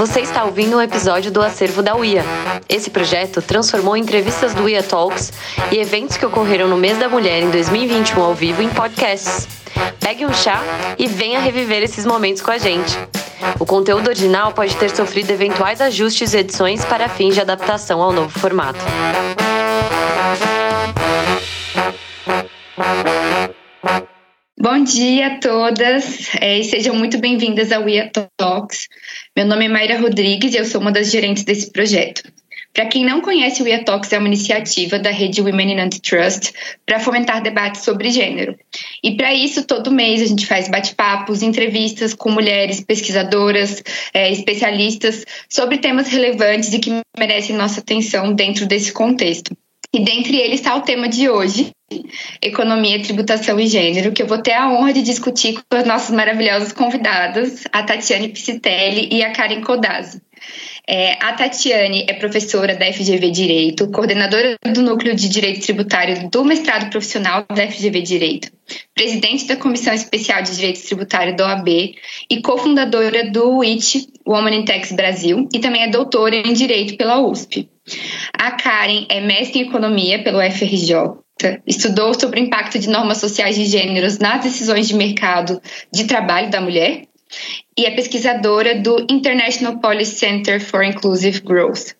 Você está ouvindo um episódio do acervo da UIA. Esse projeto transformou entrevistas do UIA Talks e eventos que ocorreram no mês da mulher em 2021 ao vivo em podcasts. Pegue um chá e venha reviver esses momentos com a gente. O conteúdo original pode ter sofrido eventuais ajustes e edições para fins de adaptação ao novo formato. Bom dia a todas é, e sejam muito bem-vindas ao IA Talks. Meu nome é Mayra Rodrigues e eu sou uma das gerentes desse projeto. Para quem não conhece, o IA Talks é uma iniciativa da rede Women in Antitrust para fomentar debates sobre gênero. E para isso, todo mês a gente faz bate-papos, entrevistas com mulheres pesquisadoras, é, especialistas sobre temas relevantes e que merecem nossa atenção dentro desse contexto. E dentre eles está o tema de hoje, Economia, Tributação e Gênero, que eu vou ter a honra de discutir com as nossas maravilhosas convidadas, a Tatiane Piscitelli e a Karen Codazzi. É, a Tatiane é professora da FGV Direito, coordenadora do Núcleo de Direito Tributário do mestrado profissional da FGV Direito, presidente da Comissão Especial de Direito Tributário da OAB e cofundadora do WIT, Woman in Tax Brasil, e também é doutora em Direito pela USP. A Karen é mestre em Economia pelo FRJ, estudou sobre o impacto de normas sociais de gêneros nas decisões de mercado de trabalho da mulher e é pesquisadora do International Policy Center for Inclusive Growth.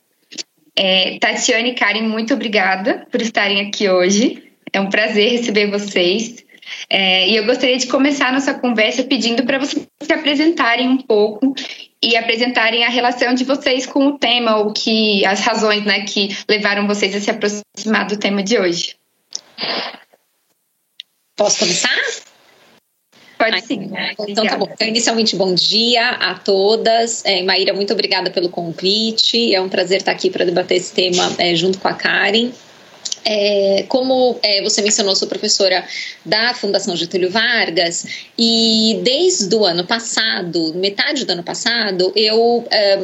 É, Tatiane e Karen, muito obrigada por estarem aqui hoje. É um prazer receber vocês. É, e eu gostaria de começar a nossa conversa pedindo para vocês se apresentarem um pouco e apresentarem a relação de vocês com o tema, ou que as razões né, que levaram vocês a se aproximar do tema de hoje. Posso começar? Pode sim. Então tá bom. Então, inicialmente, bom dia a todas. É, Maíra, muito obrigada pelo convite. É um prazer estar aqui para debater esse tema é, junto com a Karen. É, como é, você mencionou, sou professora da Fundação Getúlio Vargas e desde o ano passado, metade do ano passado, eu é,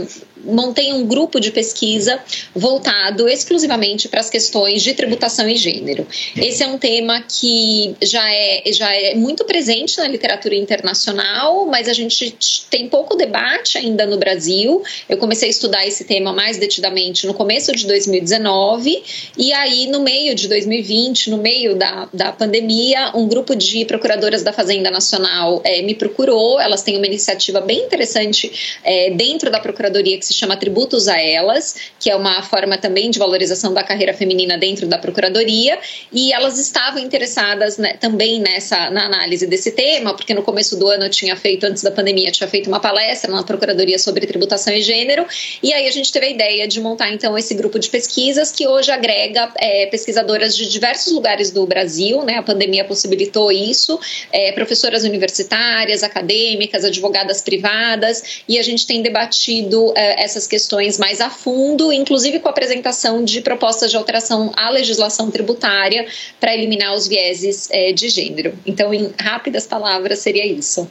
montei um grupo de pesquisa voltado exclusivamente para as questões de tributação e gênero. Esse é um tema que já é, já é muito presente na literatura internacional, mas a gente tem pouco debate ainda no Brasil. Eu comecei a estudar esse tema mais detidamente no começo de 2019, e aí, no meio de 2020, no meio da, da pandemia, um grupo de procuradoras da Fazenda Nacional é, me procurou. Elas têm uma iniciativa bem interessante é, dentro da Procuradoria que se chama Tributos a Elas, que é uma forma também de valorização da carreira feminina dentro da Procuradoria, e elas estavam interessadas né, também nessa na análise desse tema, porque no começo do ano eu tinha feito, antes da pandemia, tinha feito uma palestra na Procuradoria sobre tributação e gênero, e aí a gente teve a ideia de montar então esse grupo de pesquisas que hoje agrega é, pesquisadoras de diversos lugares do Brasil, né? A pandemia possibilitou isso, é, professoras universitárias, acadêmicas, advogadas privadas, e a gente tem debatido é, essas questões mais a fundo, inclusive com a apresentação de propostas de alteração à legislação tributária para eliminar os vieses é, de gênero. Então, em rápidas palavras, seria isso.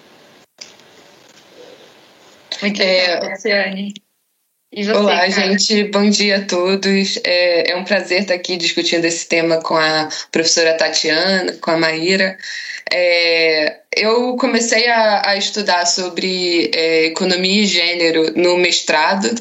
Muito é, você, Olá, cara? gente. Bom dia a todos. É, é, um prazer estar aqui discutindo esse tema com a professora Tatiana, com a Maíra. É, eu comecei a, a estudar sobre é, economia e gênero no mestrado.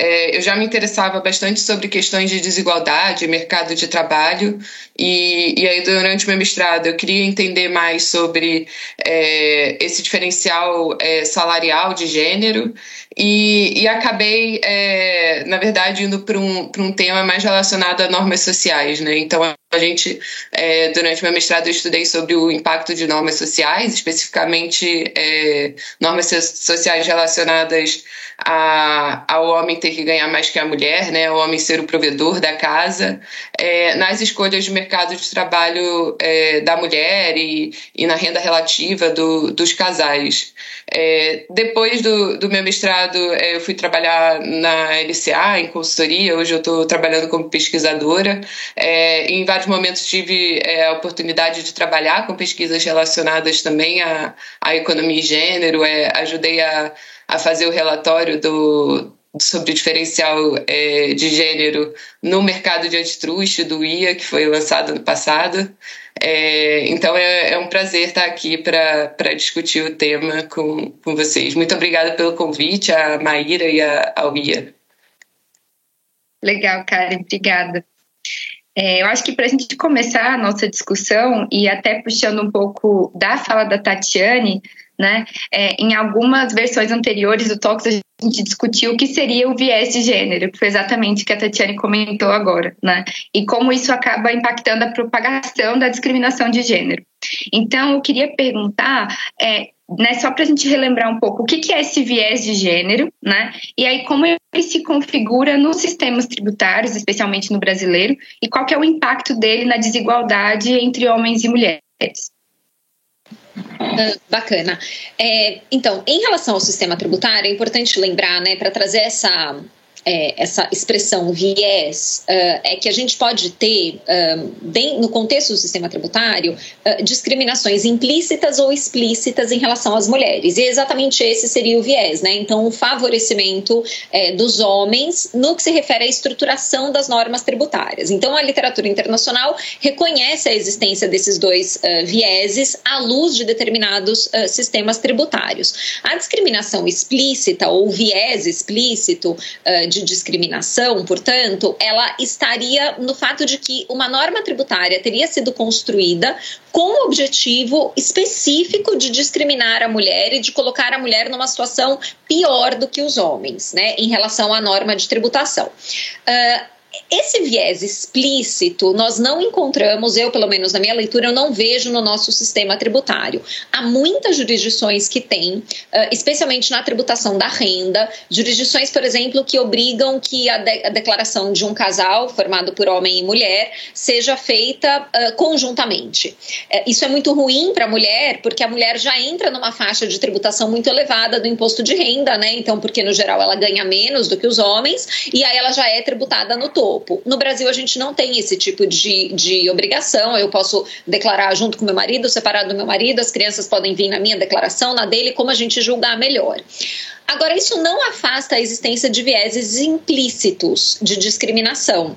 É, eu já me interessava bastante sobre questões de desigualdade, mercado de trabalho, e, e aí durante o meu mestrado eu queria entender mais sobre é, esse diferencial é, salarial de gênero, e, e acabei, é, na verdade, indo para um, um tema mais relacionado a normas sociais. Né? Então, a gente, é, durante meu mestrado, eu estudei sobre o impacto de normas sociais, especificamente é, normas sociais relacionadas a, ao homem ter que ganhar mais que a mulher, né, o homem ser o provedor da casa, é, nas escolhas de mercado de trabalho é, da mulher e, e na renda relativa do, dos casais. É, depois do, do meu mestrado, é, eu fui trabalhar na LCA, em consultoria, hoje eu estou trabalhando como pesquisadora. É, em vários momentos tive é, a oportunidade de trabalhar com pesquisas relacionadas também à, à economia e gênero, ajudei a a fazer o relatório do, sobre o diferencial é, de gênero no mercado de antitruste do IA, que foi lançado no passado. É, então é, é, um prazer estar aqui para discutir o tema com, com vocês. Muito obrigada pelo convite, a Maíra e a, ao IA. Legal, Karen, obrigada. É, eu acho que para a gente começar a nossa discussão, e até puxando um pouco da fala da Tatiane, né, é, em algumas versões anteriores do Talks a gente discutiu o que seria o viés de gênero, que foi exatamente o que a Tatiane comentou agora, né, e como isso acaba impactando a propagação da discriminação de gênero. Então, eu queria perguntar é, né, só para a gente relembrar um pouco o que, que, é esse viés de gênero, né? E aí como ele se configura nos sistemas tributários, especialmente no brasileiro, e qual que é o impacto dele na desigualdade entre homens e mulheres. Ah, bacana. É, então, em relação ao sistema tributário, é importante lembrar, né, para trazer essa é, essa expressão viés uh, é que a gente pode ter, uh, bem, no contexto do sistema tributário, uh, discriminações implícitas ou explícitas em relação às mulheres. E exatamente esse seria o viés, né? Então, o favorecimento é, dos homens no que se refere à estruturação das normas tributárias. Então, a literatura internacional reconhece a existência desses dois vieses à luz de determinados sistemas tributários. A discriminação explícita ou viés explícito de discriminação, portanto, ela estaria no fato de que uma norma tributária teria sido construída com o objetivo específico de discriminar a mulher e de colocar a mulher numa situação pior do que os homens, né, em relação à norma de tributação. Uh, esse viés explícito nós não encontramos, eu pelo menos na minha leitura, eu não vejo no nosso sistema tributário. Há muitas jurisdições que têm, especialmente na tributação da renda, jurisdições, por exemplo, que obrigam que a, de a declaração de um casal formado por homem e mulher seja feita uh, conjuntamente. Uh, isso é muito ruim para a mulher, porque a mulher já entra numa faixa de tributação muito elevada do imposto de renda, né? Então, porque no geral ela ganha menos do que os homens, e aí ela já é tributada no No Brasil, a gente não tem esse tipo de, de obrigação. Eu posso declarar junto com meu marido, separado do meu marido, as crianças podem vir na minha declaração, na dele, como a gente julgar melhor. Agora, isso não afasta a existência de vieses implícitos de discriminação.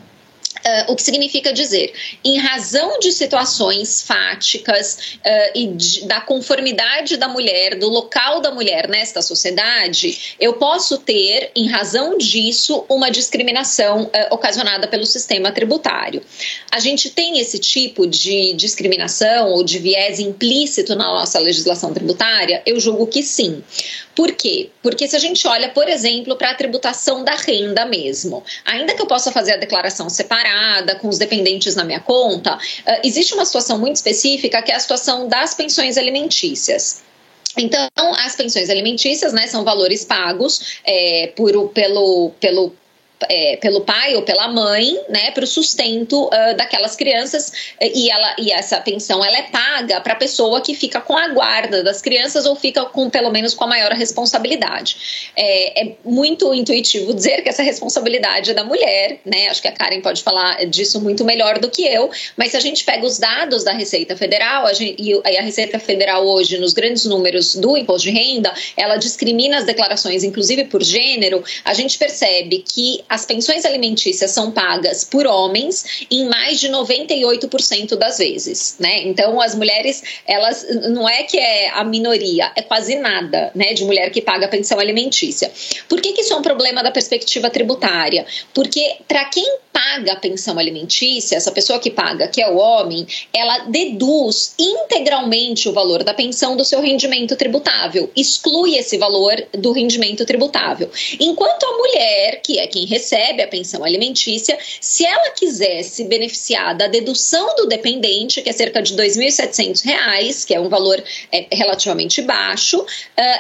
Uh, o que significa dizer, em razão de situações fáticas uh, e de, da conformidade da mulher, do local da mulher nesta sociedade, eu posso ter, em razão disso, uma discriminação uh, ocasionada pelo sistema tributário. A gente tem esse tipo de discriminação ou de viés implícito na nossa legislação tributária? Eu julgo que sim. Por quê? Porque se a gente olha, por exemplo, para a tributação da renda mesmo, ainda que eu possa fazer a declaração separada, com os dependentes na minha conta, uh, existe uma situação muito específica que é a situação das pensões alimentícias. Então, as pensões alimentícias né, são valores pagos é, por, pelo, pelo é, pelo pai ou pela mãe, né, para o sustento uh, daquelas crianças e ela e essa pensão ela é paga para a pessoa que fica com a guarda das crianças ou fica com pelo menos com a maior responsabilidade. É, é muito intuitivo dizer que essa responsabilidade é da mulher, né? Acho que a Karen pode falar disso muito melhor do que eu. Mas se a gente pega os dados da Receita Federal a gente, e a Receita Federal hoje nos grandes números do imposto de renda, ela discrimina as declarações, inclusive por gênero. A gente percebe que as pensões alimentícias são pagas por homens em mais de 98% das vezes, né? Então as mulheres, elas não é que é a minoria, é quase nada, né, de mulher que paga pensão alimentícia. Por que, que isso é um problema da perspectiva tributária? Porque para quem paga a pensão alimentícia, essa pessoa que paga, que é o homem, ela deduz integralmente o valor da pensão do seu rendimento tributável, exclui esse valor do rendimento tributável. Enquanto a mulher, que é quem recebe a pensão alimentícia, se ela quiser se beneficiar da dedução do dependente, que é cerca de R$ 2.700, que é um valor é, relativamente baixo, uh,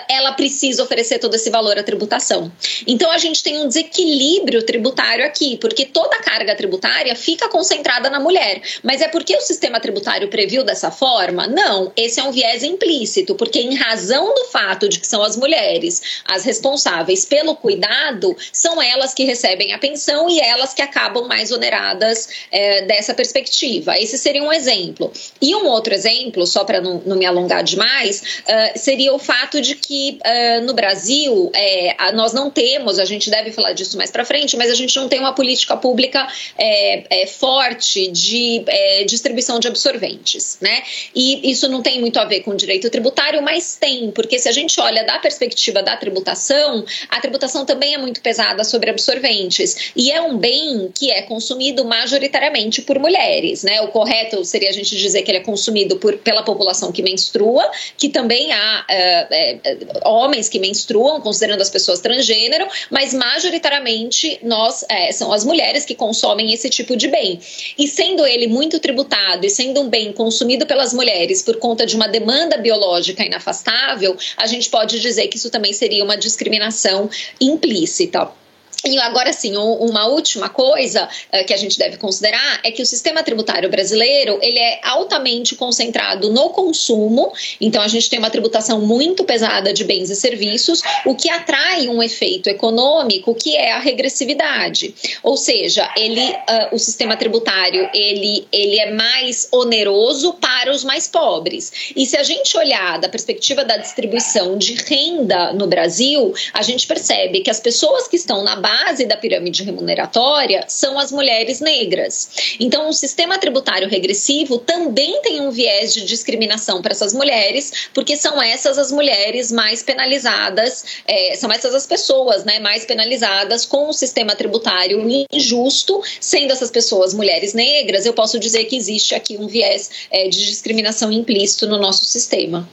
ela precisa oferecer todo esse valor à tributação. Então a gente tem um desequilíbrio tributário aqui, porque toda carga tributária fica concentrada na mulher. Mas é porque o sistema tributário previu dessa forma? Não, esse é um viés implícito, porque em razão do fato de que são as mulheres as responsáveis pelo cuidado, são elas que recebem a pensão e elas que acabam mais oneradas é, dessa perspectiva. Esse seria um exemplo. E um outro exemplo, só para não, não, me alongar demais, uh, seria o fato de que uh, no Brasil é, nós não temos, a gente deve falar disso mais para frente, mas a gente não tem uma política pública é, é forte de é, distribuição de absorventes, né? E isso não tem muito a ver com direito tributário, mas tem, porque se a gente olha da perspectiva da tributação, a tributação também é muito pesada sobre absorventes e é um bem que é consumido majoritariamente por mulheres, né? O correto seria a gente dizer que ele é consumido por, pela população que menstrua, que também há é, é, homens que menstruam, considerando as pessoas transgênero, mas majoritariamente nós é, são as mulheres que consomem esse tipo de bem. E sendo ele muito tributado e sendo um bem consumido pelas mulheres por conta de uma demanda biológica inafastável, a gente pode dizer que isso também seria uma discriminação implícita. E agora sim, uma última coisa uh, que a gente deve considerar é que o sistema tributário brasileiro ele é altamente concentrado no consumo, então a gente tem uma tributação muito pesada de bens e serviços, o que atrai um efeito econômico que é a regressividade. Ou seja, ele, uh, o sistema tributário ele, ele é mais oneroso para os mais pobres. E se a gente olhar da perspectiva da distribuição de renda no Brasil, a gente percebe que as pessoas que estão na base base da pirâmide remuneratória são as mulheres negras. Então, o sistema tributário regressivo também tem um viés de discriminação para essas mulheres, porque são essas as mulheres mais penalizadas, é, são essas as pessoas né, mais penalizadas com o sistema tributário injusto, sendo essas pessoas mulheres negras, eu posso dizer que existe aqui um viés é, de discriminação implícito no nosso sistema.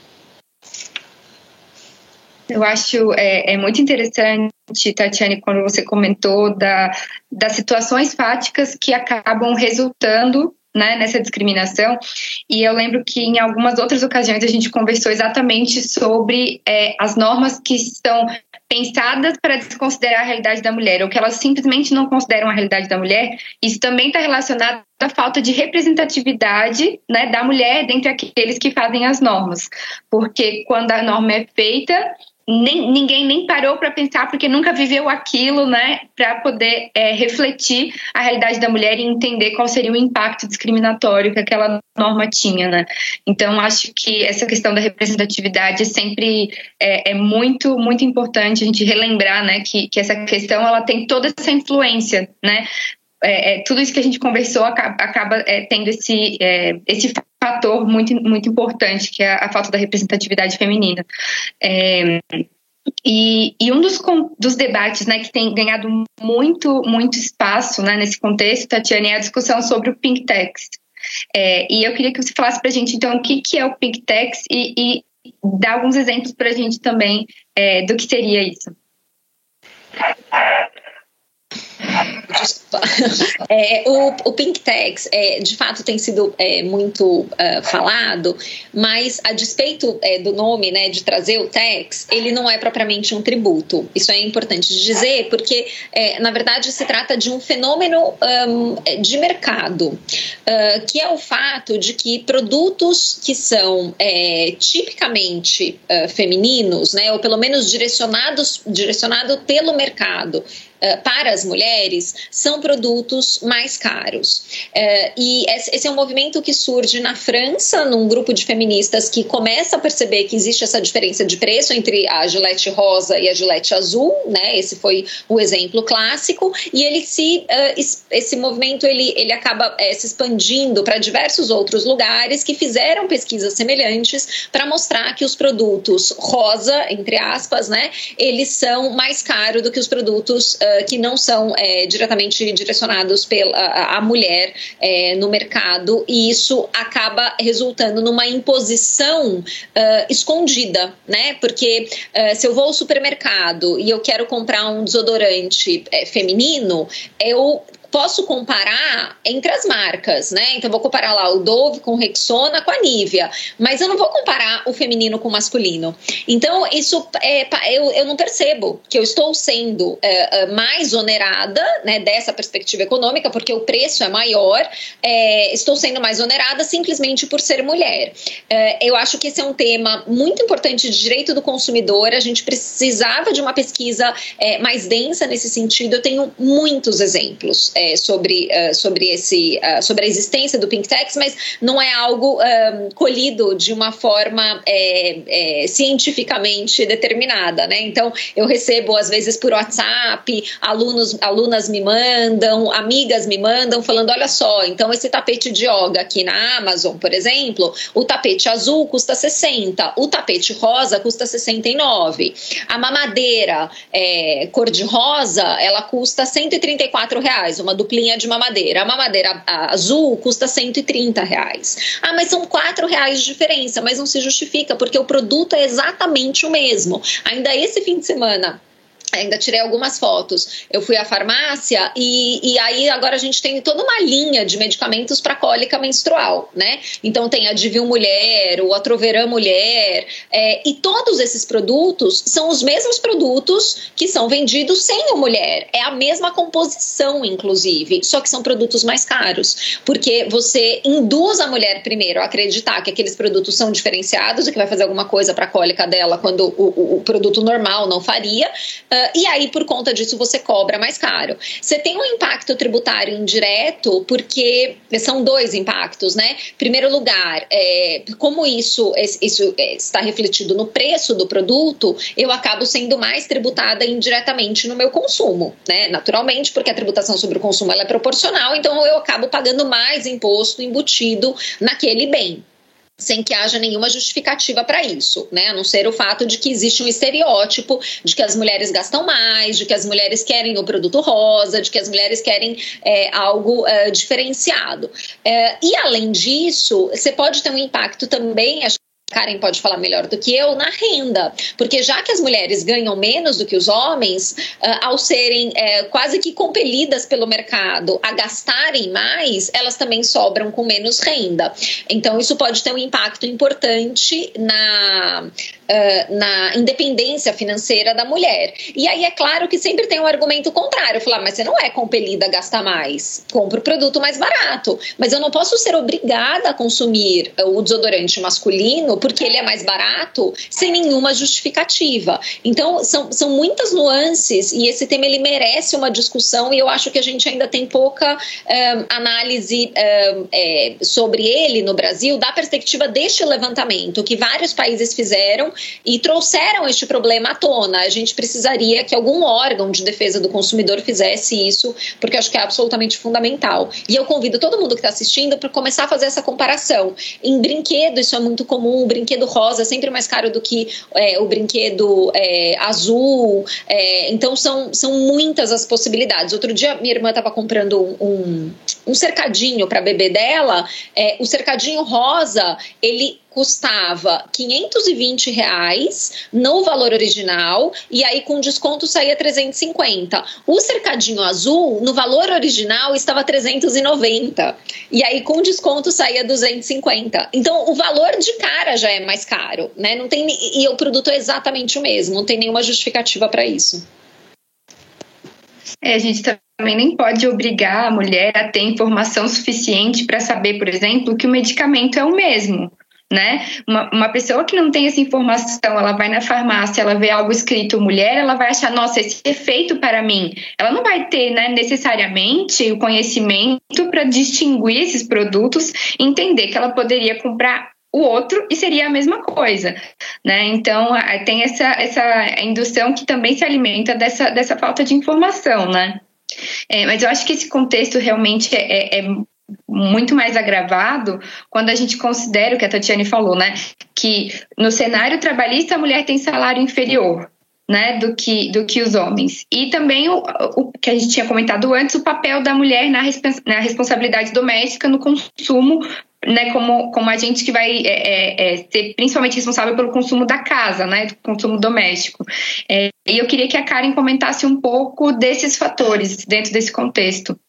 Eu acho é, é muito interessante, Tatiane, quando você comentou da, das situações fáticas que acabam resultando né, nessa discriminação. E eu lembro que em algumas outras ocasiões a gente conversou exatamente sobre é, as normas que são pensadas para desconsiderar a realidade da mulher, ou que elas simplesmente não consideram a realidade da mulher. Isso também está relacionado à falta de representatividade né, da mulher dentre aqueles que fazem as normas. Porque quando a norma é feita, nem, ninguém nem parou para pensar porque nunca viveu aquilo, né, para poder é, refletir a realidade da mulher e entender qual seria o impacto discriminatório que aquela norma tinha, né. Então acho que essa questão da representatividade sempre é, é muito muito importante a gente relembrar, né, que, que essa questão ela tem toda essa influência, né, é, é, tudo isso que a gente conversou acaba, acaba é, tendo esse, é, esse fator muito, muito importante, que é a falta da representatividade feminina. É, e, e, um dos, dos debates né, que tem ganhado muito, muito espaço né, nesse contexto, Tatiana, é a discussão sobre o Pink Tax. É, e eu queria que você falasse para a gente, então, o que, que é o Pink Tax e, e dar alguns exemplos para a gente também do que seria isso. Desculpa. É, o, o Pink Tax, é, de fato, tem sido é, muito uh, falado, mas a despeito é, do nome, né, de trazer o tax, ele não é propriamente um tributo. Isso é importante dizer, porque, é, na verdade, se trata de um fenômeno um, de mercado, uh, que é o fato de que produtos que são é, tipicamente uh, femininos, né, ou pelo menos direcionados direcionado pelo mercado, eh, para as mulheres são produtos mais caros. Uh, e esse é um movimento que surge na França, num grupo de feministas que começa a perceber que existe essa diferença de preço entre a Gillette rosa e a Gillette azul, né? Esse foi o exemplo clássico. E ele se, uh, esse movimento ele, ele acaba se expandindo para diversos outros lugares que fizeram pesquisas semelhantes para mostrar que os produtos rosa, entre aspas, né? Eles são mais caros do que os produtos que não são é, diretamente direcionados pela a, mulher é, no mercado e isso acaba resultando numa imposição uh, escondida, né? Porque uh, se eu vou ao supermercado e eu quero comprar um desodorante feminino, eu posso comparar entre as marcas, né? Então vou comparar lá o Dove com Rexona com a Nivea, mas eu não vou comparar o feminino com o masculino. Então isso é, eu, eu não percebo que eu estou sendo é, é, mais onerada, né, dessa perspectiva econômica, porque o preço é maior, é, estou sendo mais onerada simplesmente por ser mulher. É, eu acho que esse é um tema muito importante de direito do consumidor. A gente precisava de uma pesquisa é, mais densa nesse sentido. Eu tenho muitos exemplos é, sobre, uh, sobre, esse, uh, sobre a existência do Pink Tax, mas não é algo um, colhido de uma forma é, é, cientificamente determinada, né? Então, eu recebo, às vezes, por WhatsApp, alunos, alunas me mandam, amigas me mandam, falando, olha só, então esse tapete de yoga aqui na Amazon, por exemplo, o tapete azul custa 60, o tapete rosa custa 69, a mamadeira é, cor-de-rosa, ela custa 134 reais, uma duplinha de mamadeira. A mamadeira azul custa 130 reais. Ah, mas são 4 reais de diferença, mas não se justifica, porque o produto é exatamente o mesmo. Ainda esse fim de semana, ainda tirei algumas fotos. Eu fui à farmácia e, e aí agora a gente tem toda uma linha de medicamentos para cólica menstrual, né? Então tem a Divil Mulher, o Atroveran Mulher, é, e todos esses produtos são os mesmos produtos que são vendidos sem o mulher. É a mesma composição, inclusive, só que são produtos mais caros, porque você induz a mulher primeiro a acreditar que aqueles produtos são diferenciados e que vai fazer alguma coisa para a cólica dela quando o, o, o produto normal não faria. Uh, Uh, e aí, por conta disso, você cobra mais caro. Você tem um impacto tributário indireto, porque são dois impactos, né? Primeiro lugar, é, como isso, isso é, está refletido no preço do produto, eu acabo sendo mais tributada indiretamente no meu consumo, né? Naturalmente, porque a tributação sobre o consumo é proporcional, então eu acabo pagando mais imposto embutido naquele bem sem que haja nenhuma justificativa para isso, né? A não ser o fato de que existe um estereótipo de que as mulheres gastam mais, de que as mulheres querem o produto rosa, de que as mulheres querem é, algo é, diferenciado. É, e além disso, você pode ter um impacto também, Karen pode falar melhor do que eu, na renda. Porque já que as mulheres ganham menos do que os homens, uh, ao serem uh, quase que compelidas pelo mercado a gastarem mais, elas também sobram com menos renda. Então, isso pode ter um impacto importante na, uh, na independência financeira da mulher. E aí é claro que sempre tem um argumento contrário: falar, mas você não é compelida a gastar mais, compra o produto mais barato. Mas eu não posso ser obrigada a consumir o desodorante masculino porque ele é mais barato, sem nenhuma justificativa. Então, são, são muitas nuances e esse tema ele merece uma discussão e eu acho que a gente ainda tem pouca um, análise um, é, sobre ele no Brasil, da perspectiva deste levantamento que vários países fizeram e trouxeram este problema à tona. A gente precisaria que algum órgão de defesa do consumidor fizesse isso, porque acho que é absolutamente fundamental. E eu convido todo mundo que está assistindo para começar a fazer essa comparação. Em brinquedo, isso é muito comum brinquedo rosa é sempre mais caro do que é, o brinquedo é, azul. É, então são, são muitas as possibilidades. Outro dia minha irmã estava comprando um, um, cercadinho para bebê dela. É, o cercadinho rosa ele custava 520 reais no valor original e aí com desconto saía 350. O cercadinho azul no valor original estava 390 e aí com desconto saía 250. Então o valor de cara já é mais caro, né? Não tem e o produto é exatamente o mesmo, não tem nenhuma justificativa para isso. É, a gente também nem pode obrigar a mulher a ter informação suficiente para saber, por exemplo, que o medicamento é o mesmo né? Uma, uma pessoa que não tem essa informação, ela vai na farmácia, ela vê algo escrito mulher, ela vai achar, nossa, esse é feito para mim. Ela não vai ter, né, necessariamente o conhecimento para distinguir esses produtos, entender que ela poderia comprar o outro e seria a mesma coisa, né? Então tem essa essa indução que também se alimenta dessa dessa falta de informação, né? É, mas eu acho que esse contexto realmente é, é, é muito mais agravado quando a gente considera o que a Tatiane falou, né? Que no cenário trabalhista a mulher tem salário inferior. Né, do que do que os homens e também o, o que a gente tinha comentado antes o papel da mulher na, na responsabilidade doméstica no consumo né, como, como a gente que vai é, é, é, ser principalmente responsável pelo consumo da casa, né, do consumo doméstico. É, e eu queria que a Karen comentasse um pouco desses fatores dentro desse contexto.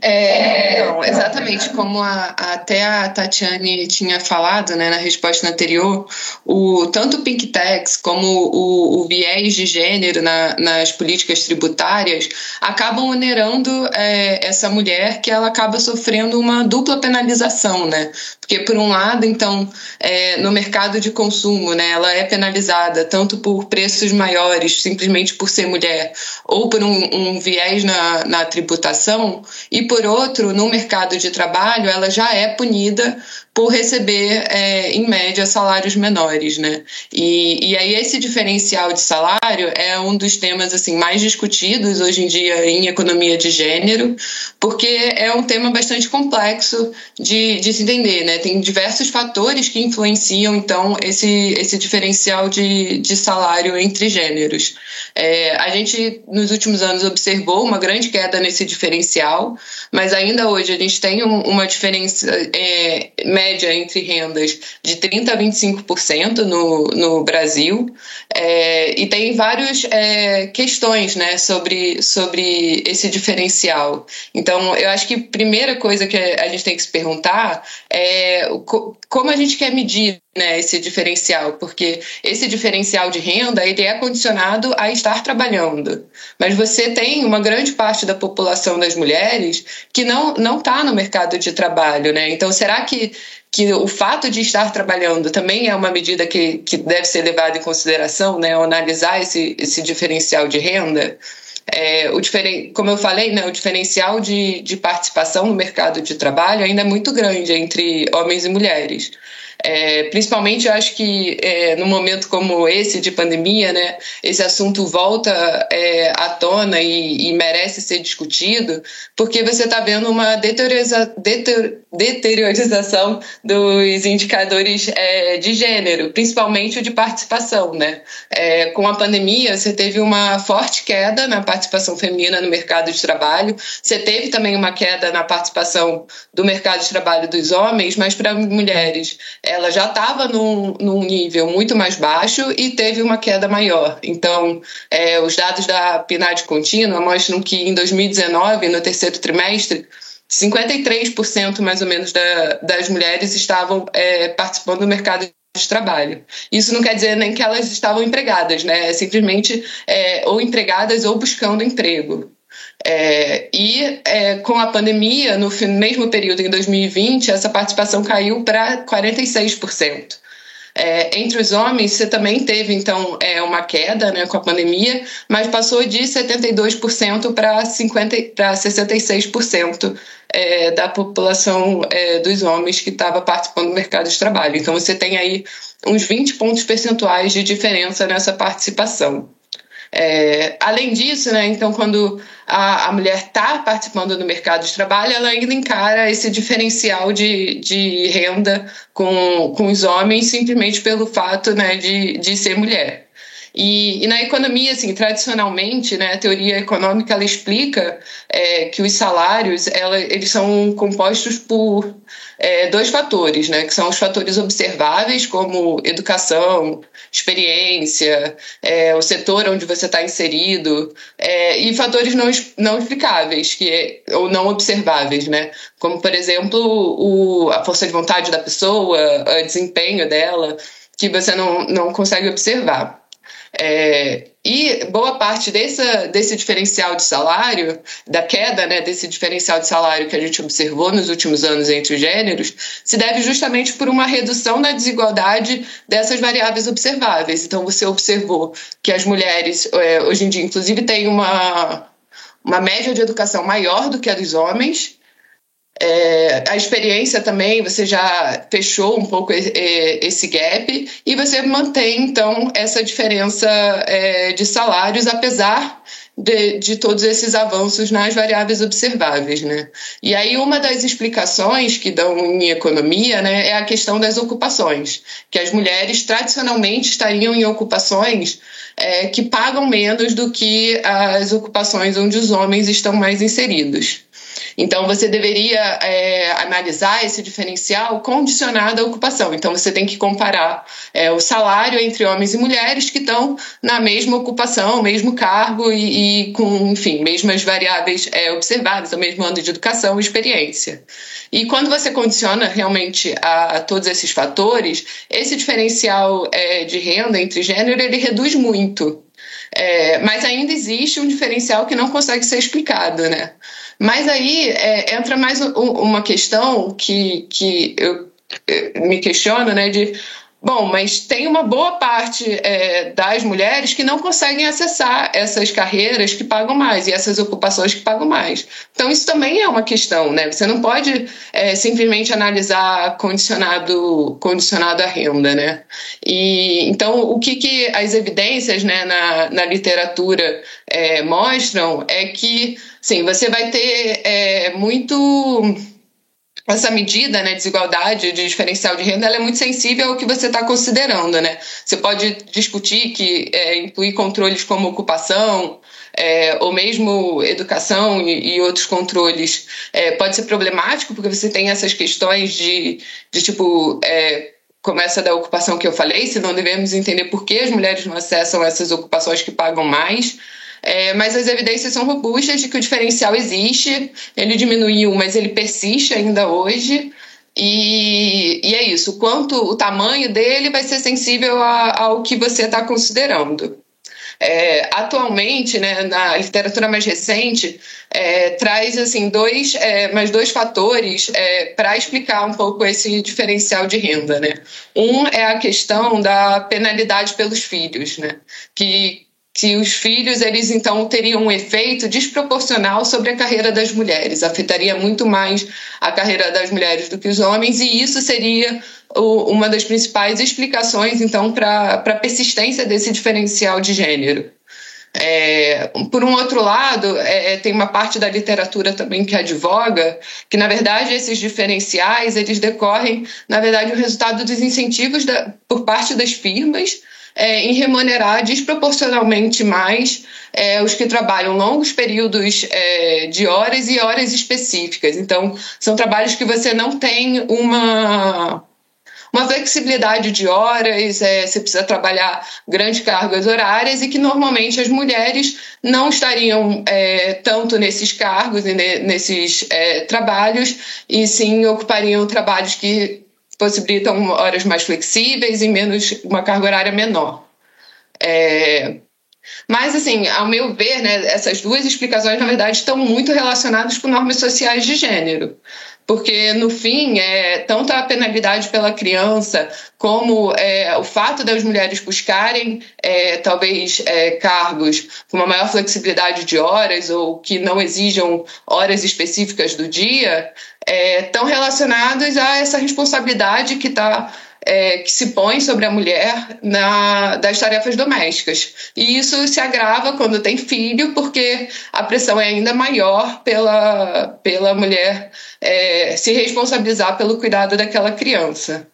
É, então, exatamente como a, até a Tatiane tinha falado né, na resposta anterior, o, tanto o Pink Tax como o, o viés de gênero na, nas políticas tributárias acabam onerando é, essa mulher que ela acaba sofrendo uma dupla penalização, né? Porque, por um lado, então, é, no mercado de consumo, né, ela é penalizada tanto por preços maiores, simplesmente por ser mulher, ou por um, um viés na, na tributação, e por outro, no mercado de trabalho, ela já é punida por receber, é, em média, salários menores, né? E, e aí esse diferencial de salário é um dos temas assim mais discutidos hoje em dia em economia de gênero, porque é um tema bastante complexo de, de se entender, né? Tem diversos fatores que influenciam, então, esse, esse diferencial de, de salário entre gêneros. É, a gente, nos últimos anos, observou uma grande queda nesse diferencial, mas ainda hoje a gente tem um, uma diferença é, média entre rendas de 30% a 25% no, no Brasil, é, e tem várias é, questões né, sobre, sobre esse diferencial. Então, eu acho que a primeira coisa que a gente tem que se perguntar é como a gente quer medir né, esse diferencial, porque esse diferencial de renda ele é condicionado a estar trabalhando. Mas você tem uma grande parte da população das mulheres que não não está no mercado de trabalho, né? Então será que que o fato de estar trabalhando também é uma medida que, que deve ser levada em consideração, né? Analisar esse, esse diferencial de renda. É, o diferen... Como eu falei, né, o diferencial de, de participação no mercado de trabalho ainda é muito grande entre homens e mulheres. É, principalmente, eu acho que é, num momento como esse de pandemia, né, esse assunto volta é, à tona e, e, merece ser discutido, porque você está vendo uma deterioriza, deter, deteriorização dos indicadores é, de gênero, principalmente o de participação. Né? É, com a pandemia, você teve uma forte queda na participação feminina no mercado de trabalho, você teve também uma queda na participação do mercado de trabalho dos homens, mas para mulheres ela já estava num, num, nível muito mais baixo e teve uma queda maior. Então, é, os dados da PNAD contínua mostram que em 2019, no terceiro trimestre, 53% mais ou menos da, das mulheres estavam é, participando do mercado de trabalho. Isso não quer dizer nem que elas estavam empregadas, né? É simplesmente é, ou empregadas ou buscando emprego. É, e é, com a pandemia, no mesmo período, em 2020, essa participação caiu para 46%. É, entre os homens, você também teve, então, é, uma queda né, com a pandemia, mas passou de 72% para 66% é, da população é, dos homens que estava participando do mercado de trabalho. Então, você tem aí uns 20 pontos percentuais de diferença nessa participação. É, além disso, né, então, quando a, a mulher está participando do mercado de trabalho, ela ainda encara esse diferencial de, de renda com, com os homens simplesmente pelo fato né, de, de ser mulher. E, e, na economia, assim, tradicionalmente, né, a teoria econômica ela explica é, que os salários ela, eles são compostos por é, dois fatores, né, que são os fatores observáveis, como educação, experiência, é, o setor onde você está inserido, é, e fatores não, não explicáveis, que é, ou não observáveis, né, como, por exemplo, o, a força de vontade da pessoa, o desempenho dela, que você não, não consegue observar. É, e boa parte desse, desse diferencial de salário, da queda né, desse diferencial de salário que a gente observou nos últimos anos entre os gêneros, se deve justamente por uma redução da desigualdade dessas variáveis observáveis. Então, você observou que as mulheres, é, hoje em dia, inclusive, têm uma, uma média de educação maior do que a dos homens, é, a experiência também, você já fechou um pouco esse gap e você mantém, então, essa diferença é, de salários, apesar de, de, todos esses avanços nas variáveis observáveis. Né? E aí, uma das explicações que dão em economia né, é a questão das ocupações, que as mulheres tradicionalmente estariam em ocupações é, que pagam menos do que as ocupações onde os homens estão mais inseridos. Então, você deveria é, analisar esse diferencial condicionado à ocupação. Então, você tem que comparar é, o salário entre homens e mulheres que estão na mesma ocupação, mesmo cargo e, e com, enfim, mesmas variáveis é, observadas, o mesmo ano de educação e experiência. E quando você condiciona realmente a, a todos esses fatores, esse diferencial é, de renda entre gênero ele reduz muito. É, mas ainda existe um diferencial que não consegue ser explicado, né? Mas aí é, entra mais uma questão que, que eu me questiono, né? De Bom, mas tem uma boa parte é, das mulheres que não conseguem acessar essas carreiras que pagam mais e essas ocupações que pagam mais. Então, isso também é uma questão, né? Você não pode é, simplesmente analisar condicionado, condicionado à renda, né? E, então, o que, que as evidências né, na, na literatura é, mostram é que, sim, você vai ter é, muito essa medida, né, desigualdade, de diferencial de renda, ela é muito sensível ao que você está considerando, né? Você pode discutir que é, incluir controles como ocupação, é, ou mesmo educação e, e outros controles é, pode ser problemático, porque você tem essas questões de, de tipo, é, como essa da ocupação que eu falei, se não devemos entender por que as mulheres não acessam essas ocupações que pagam mais, é, mas as evidências são robustas de que o diferencial existe, ele diminuiu, mas ele persiste ainda hoje. E, e é isso, quanto o tamanho dele vai ser sensível a, ao que você está considerando. É, atualmente, né, na literatura mais recente, é, traz assim dois, é, mais dois fatores é, para explicar um pouco esse diferencial de renda. Né? Um é a questão da penalidade pelos filhos, né? que que os filhos eles então teriam um efeito desproporcional sobre a carreira das mulheres, afetaria muito mais a carreira das mulheres do que os homens e isso seria o, uma das principais explicações então para a persistência desse diferencial de gênero. É, por um outro lado, é, é, tem uma parte da literatura também que advoga que, na verdade, esses diferenciais eles decorrem, na verdade, o resultado dos incentivos da, por parte das firmas é, em remunerar desproporcionalmente mais é, os que trabalham longos períodos é, de horas e horas específicas. Então, são trabalhos que você não tem uma uma flexibilidade de horas, é, você precisa trabalhar grandes cargas horárias e que normalmente as mulheres não estariam é, tanto nesses cargos e nesses é, trabalhos e sim ocupariam trabalhos que possibilitam horas mais flexíveis e menos uma carga horária menor. É, mas, assim, ao meu ver, né, essas duas explicações, na verdade, estão muito relacionadas com normas sociais de gênero porque no fim é tanto a penalidade pela criança como é, o fato das mulheres buscarem é, talvez é, cargos com uma maior flexibilidade de horas ou que não exijam horas específicas do dia estão é, relacionados a essa responsabilidade que está é, que se põe sobre a mulher na, das tarefas domésticas. E isso se agrava quando tem filho, porque a pressão é ainda maior pela, pela mulher é, se responsabilizar pelo cuidado daquela criança.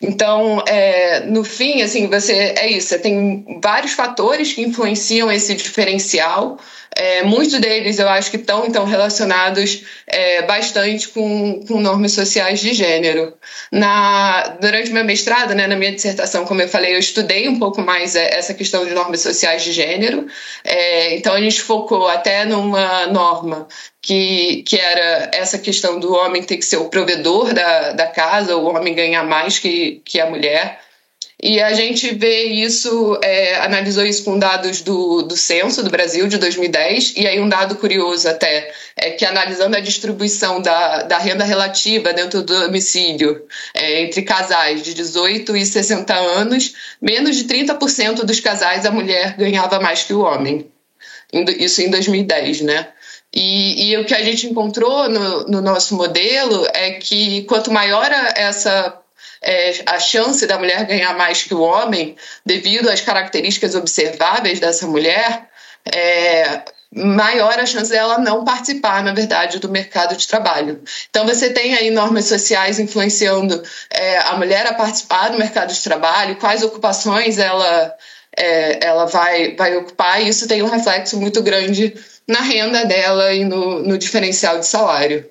Então, é, no fim, assim, você é isso. Você tem vários fatores que influenciam esse diferencial. É, muitos deles eu acho que estão então relacionados é, bastante com, com normas sociais de gênero. Na, durante meu mestrado, né, na minha dissertação, como eu falei, eu estudei um pouco mais é, essa questão de normas sociais de gênero. É, então a gente focou até numa norma que, que era essa questão do homem ter que ser o provedor da, da casa, o homem ganhar mais que, que a mulher. E a gente vê isso, é, analisou isso com dados do, do censo do Brasil de 2010, e aí um dado curioso até é que analisando a distribuição da, da renda relativa dentro do domicílio é, entre casais de 18 e 60 anos, menos de 30% dos casais a mulher ganhava mais que o homem. Isso em 2010, né? E, e, o que a gente encontrou no, no, nosso modelo é que quanto maior essa é, a chance da mulher ganhar mais que o homem, devido às características observáveis dessa mulher, é, maior a chance dela não participar, na verdade, do mercado de trabalho. Então, você tem aí normas sociais influenciando é, a mulher a participar do mercado de trabalho, quais ocupações ela, é, ela vai, vai ocupar, e isso tem um reflexo muito grande na renda dela e no, no diferencial de salário.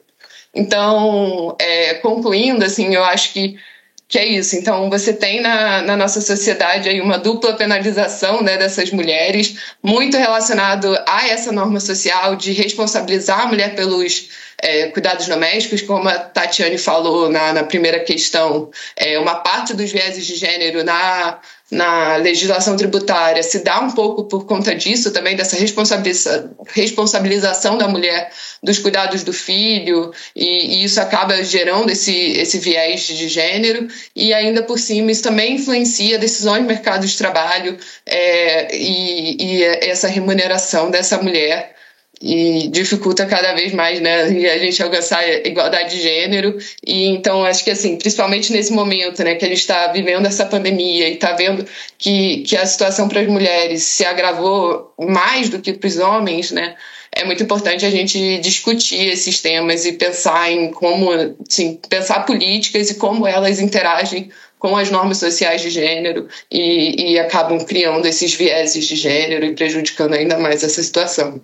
Então, é, concluindo, assim, eu acho que que é isso. Então, você tem na, na nossa sociedade aí uma dupla penalização né, dessas mulheres, muito relacionado a essa norma social de responsabilizar a mulher pelos é, cuidados domésticos, como a Tatiane falou na, na primeira questão, é, uma parte dos vieses de gênero na, na legislação tributária se dá um pouco por conta disso também, dessa responsabiliza responsabilização da mulher dos cuidados do filho, e, e, isso acaba gerando esse, esse viés de gênero, e ainda por cima isso também influencia decisões do mercado de trabalho é, e, e essa remuneração dessa mulher e dificulta cada vez mais, né, a gente alcançar a igualdade de gênero. E então acho que assim, principalmente nesse momento, né, que a gente está vivendo essa pandemia e está vendo que, que a situação para as mulheres se agravou mais do que para os homens, né, é muito importante a gente discutir esses temas e pensar em como, sim, pensar políticas e como elas interagem com as normas sociais de gênero e, e acabam criando esses vieses de gênero e prejudicando ainda mais essa situação.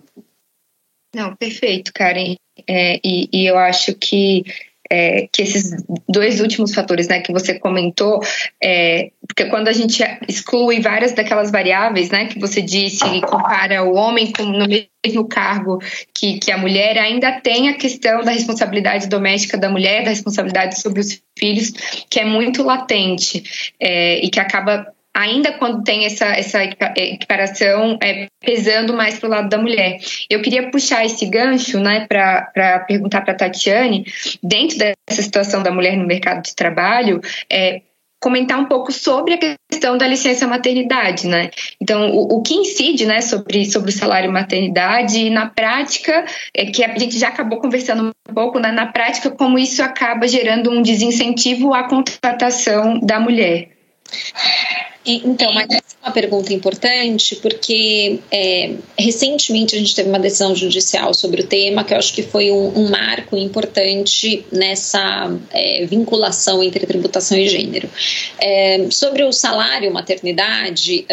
Não, perfeito, Karen. É, e, e, eu acho que, é, que esses dois últimos fatores né, que você comentou, é, porque quando a gente exclui várias daquelas variáveis né, que você disse e compara o homem com, no mesmo cargo que, que a mulher, ainda tem a questão da responsabilidade doméstica da mulher, da responsabilidade sobre os filhos, que é muito latente é, e que acaba ainda quando tem essa, essa equiparação é, pesando mais para o lado da mulher. Eu queria puxar esse gancho né, para perguntar para a Tatiane, dentro dessa situação da mulher no mercado de trabalho, é, comentar um pouco sobre a questão da licença maternidade, né? Então, o, o, que incide, né, sobre, sobre o salário maternidade e na prática, é que a gente já acabou conversando um pouco, né, na prática, como isso acaba gerando um desincentivo à contratação da mulher. Então, mas essa é uma pergunta importante, porque é, recentemente a gente teve uma decisão judicial sobre o tema, que eu acho que foi um, um marco importante nessa é, vinculação entre tributação e gênero. É, sobre o salário maternidade,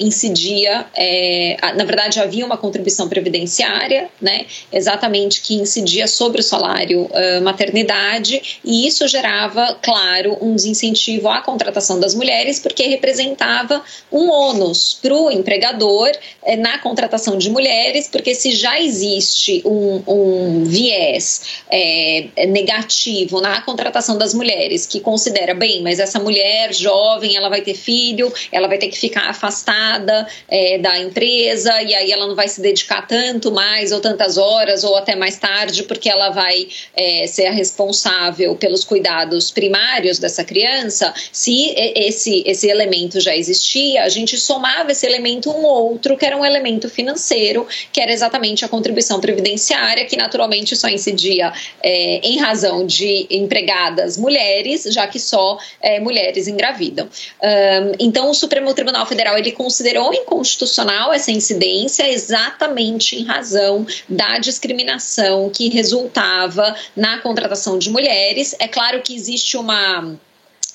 incidia, é, na verdade, havia uma contribuição previdenciária, né, exatamente que incidia sobre o salário maternidade, e isso gerava, claro, um desincentivo à contratação das mulheres, porque representava representava um ônus para o empregador é, na contratação de mulheres, porque se já existe um, um viés é, negativo na contratação das mulheres, que considera, bem, mas essa mulher jovem, ela vai ter filho, ela vai ter que ficar afastada é, da empresa, e aí ela não vai se dedicar tanto mais, ou tantas horas, ou até mais tarde, porque ela vai ser a responsável pelos cuidados primários dessa criança, se esse, esse elemento já existia, a gente somava esse elemento um outro, que era um elemento financeiro, que era exatamente a contribuição previdenciária, que naturalmente só incidia é, em razão de empregadas mulheres, já que só é, mulheres engravidam. Um, então, o Supremo Tribunal Federal ele considerou inconstitucional essa incidência exatamente em razão da discriminação que resultava na contratação de mulheres. É claro que existe uma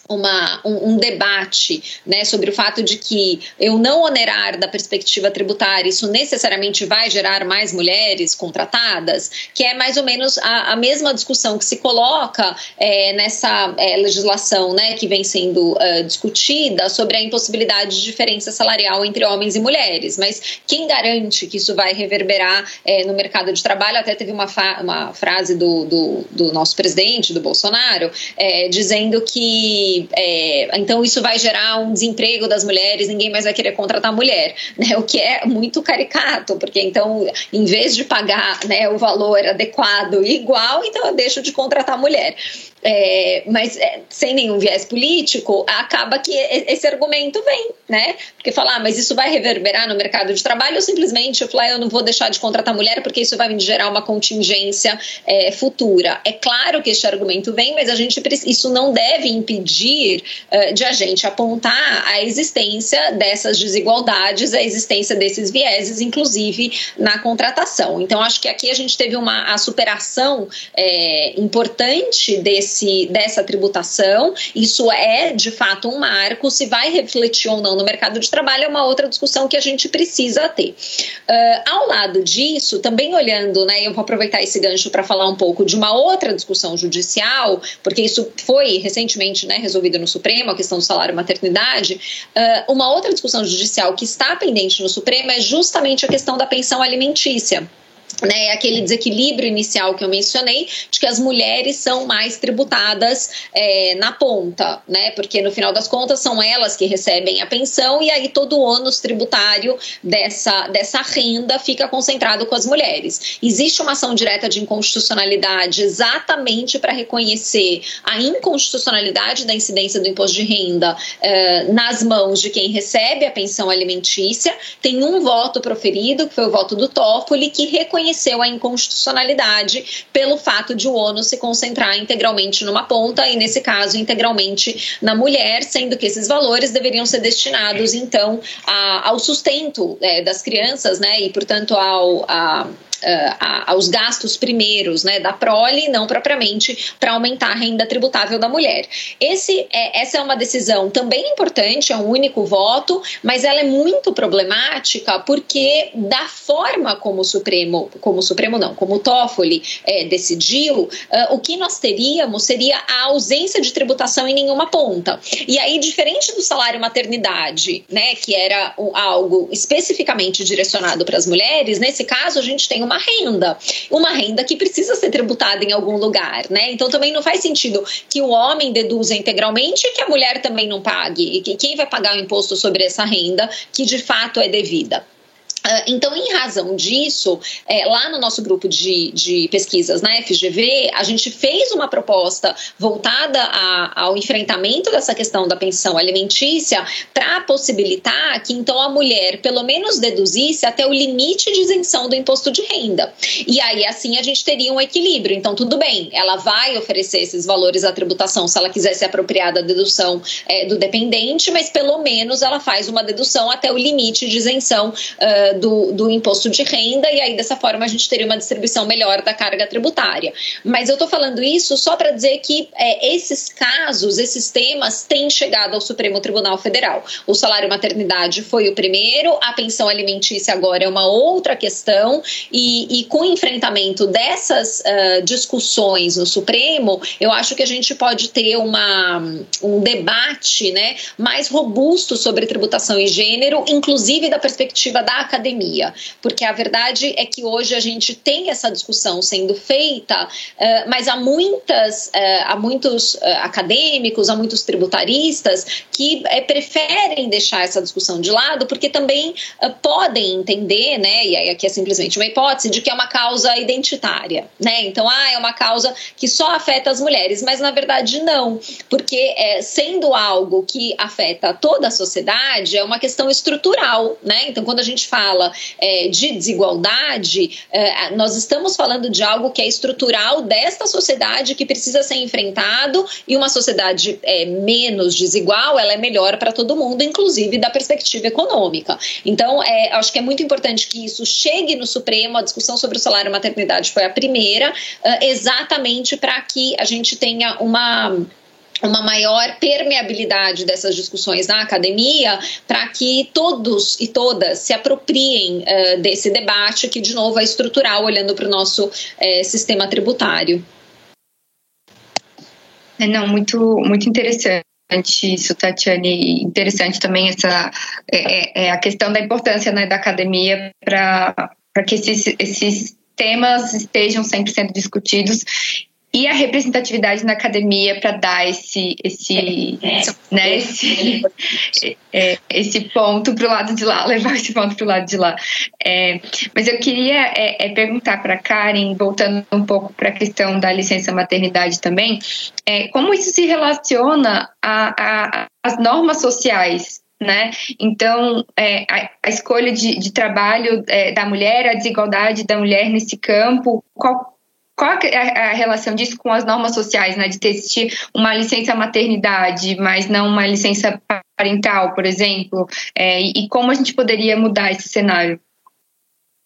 uma, um, um, debate né, sobre o fato de que eu não onerar da perspectiva tributária, isso necessariamente vai gerar mais mulheres contratadas, que é mais ou menos a, a mesma discussão que se coloca é, nessa é, legislação né, que vem sendo uh, discutida sobre a impossibilidade de diferença salarial entre homens e mulheres. Mas quem garante que isso vai reverberar é, no mercado de trabalho? Até teve uma, uma frase do, do, do, nosso presidente, do Bolsonaro, é, dizendo que é, então isso vai gerar um desemprego das mulheres, ninguém mais vai querer contratar mulher, né? O que é muito caricato, porque então, em vez de pagar né, o valor adequado e igual, então eu deixo de contratar mulher. É, mas é, sem nenhum viés político, acaba que esse argumento vem, né? Porque falar, ah, mas isso vai reverberar no mercado de trabalho, ou simplesmente eu falar, eu não vou deixar de contratar mulher porque isso vai me gerar uma contingência é, futura. É claro que esse argumento vem, mas a gente isso não deve impedir impedir uh, de a gente apontar a existência dessas desigualdades, a existência desses vieses, inclusive na contratação. Então, acho que aqui a gente teve uma a superação é, importante desse, dessa tributação. Isso é, de fato, um marco. Se vai refletir ou não no mercado de trabalho é uma outra discussão que a gente precisa ter. Uh, ao lado disso, também olhando, né, eu vou aproveitar esse gancho para falar um pouco de uma outra discussão judicial, porque isso foi recentemente né, resolvido no Supremo, a questão do salário maternidade. Uh, uma outra discussão judicial que está pendente no Supremo é justamente a questão da pensão alimentícia né, aquele desequilíbrio inicial que eu mencionei, de que as mulheres são mais tributadas é, na ponta, né, porque no final das contas são elas que recebem a pensão e aí todo o ônus tributário dessa, dessa renda fica concentrado com as mulheres. Existe uma ação direta de inconstitucionalidade exatamente para reconhecer a inconstitucionalidade da incidência do imposto de renda é, nas mãos de quem recebe a pensão alimentícia. Tem um voto proferido, que foi o voto do Toffoli, que reconhece reconheceu a inconstitucionalidade pelo fato de o ônus se concentrar integralmente numa ponta e, nesse caso, integralmente na mulher, sendo que esses valores deveriam ser destinados, então, a, ao sustento é, das crianças, né, e, portanto, ao. A, uh, aos gastos primeiros né, da prole, não propriamente para aumentar a renda tributável da mulher. Esse é, essa é uma decisão também importante, é um único voto, mas ela é muito problemática porque da forma como o Supremo, como o Supremo não, como o Toffoli é, decidiu, uh, o que nós teríamos seria a ausência de tributação em nenhuma ponta. E aí, diferente do salário maternidade, né, que era algo especificamente direcionado para as mulheres, nesse caso a gente tem uma renda, uma renda que precisa ser tributada em algum lugar, né? Então também não faz sentido que o homem deduza integralmente e que a mulher também não pague. E quem vai pagar o imposto sobre essa renda que de fato é devida? Ah, então, em razão disso, é, lá no nosso grupo de, de, pesquisas na FGV, a gente fez uma proposta voltada a, ao enfrentamento dessa questão da pensão alimentícia para possibilitar que então a mulher pelo menos deduzisse até o limite de isenção do imposto de renda. E aí, assim, a gente teria um equilíbrio. Então, tudo bem, ela vai oferecer esses valores à tributação se ela quiser se apropriar da dedução é, do dependente, mas pelo menos ela faz uma dedução até o limite de isenção. Uh, do, do imposto de renda, e aí dessa forma a gente teria uma distribuição melhor da carga tributária. Mas eu estou falando isso só para dizer que é, esses casos, esses temas têm chegado ao Supremo Tribunal Federal. O salário maternidade foi o primeiro, a pensão alimentícia agora é uma outra questão, e, e com o enfrentamento dessas uh, discussões no Supremo, eu acho que a gente pode ter uma, um debate né, mais robusto sobre tributação e gênero, inclusive da perspectiva da academia academia, porque a verdade é que hoje a gente tem essa discussão sendo feita, uh, mas há muitas, uh, há muitos uh, acadêmicos, há muitos tributaristas que preferem deixar essa discussão de lado, porque também podem entender, né, e aí aqui é simplesmente uma hipótese, de que é uma causa identitária, né? Então, ah, é uma causa que só afeta as mulheres, mas na verdade não, porque sendo algo que afeta toda a sociedade, é uma questão estrutural, né? Então, quando a gente fala fala é, de desigualdade, é, nós estamos falando de algo que é estrutural desta sociedade que precisa ser enfrentado e uma sociedade é, menos desigual, ela é melhor para todo mundo, inclusive da perspectiva econômica. Então, é, acho que é muito importante que isso chegue no Supremo. A discussão sobre o salário maternidade foi a primeira, é, exatamente para que a gente tenha uma uma maior permeabilidade dessas discussões na academia para que todos e todas se apropriem uh, desse debate que, de novo, é estrutural, olhando para o nosso uh, sistema tributário. É, não, muito, muito interessante isso, Tatiane. Interessante também essa é, é, é a questão da importância né, da academia para que esses, esses temas estejam sempre sendo discutidos e a representatividade na academia para dar esse esse é, né esse, é, esse ponto para o lado de lá levar esse ponto para o lado de lá é, mas eu queria é, é perguntar para Karen voltando um pouco para a questão da licença maternidade também é, como isso se relaciona as normas sociais né? Então, é, a, a, escolha de, de trabalho é, da mulher, a desigualdade da mulher nesse campo, qual, qual é a relação disso com as normas sociais, né? De existir uma licença maternidade, mas não uma licença parental, por exemplo? É, e como a gente poderia mudar esse cenário?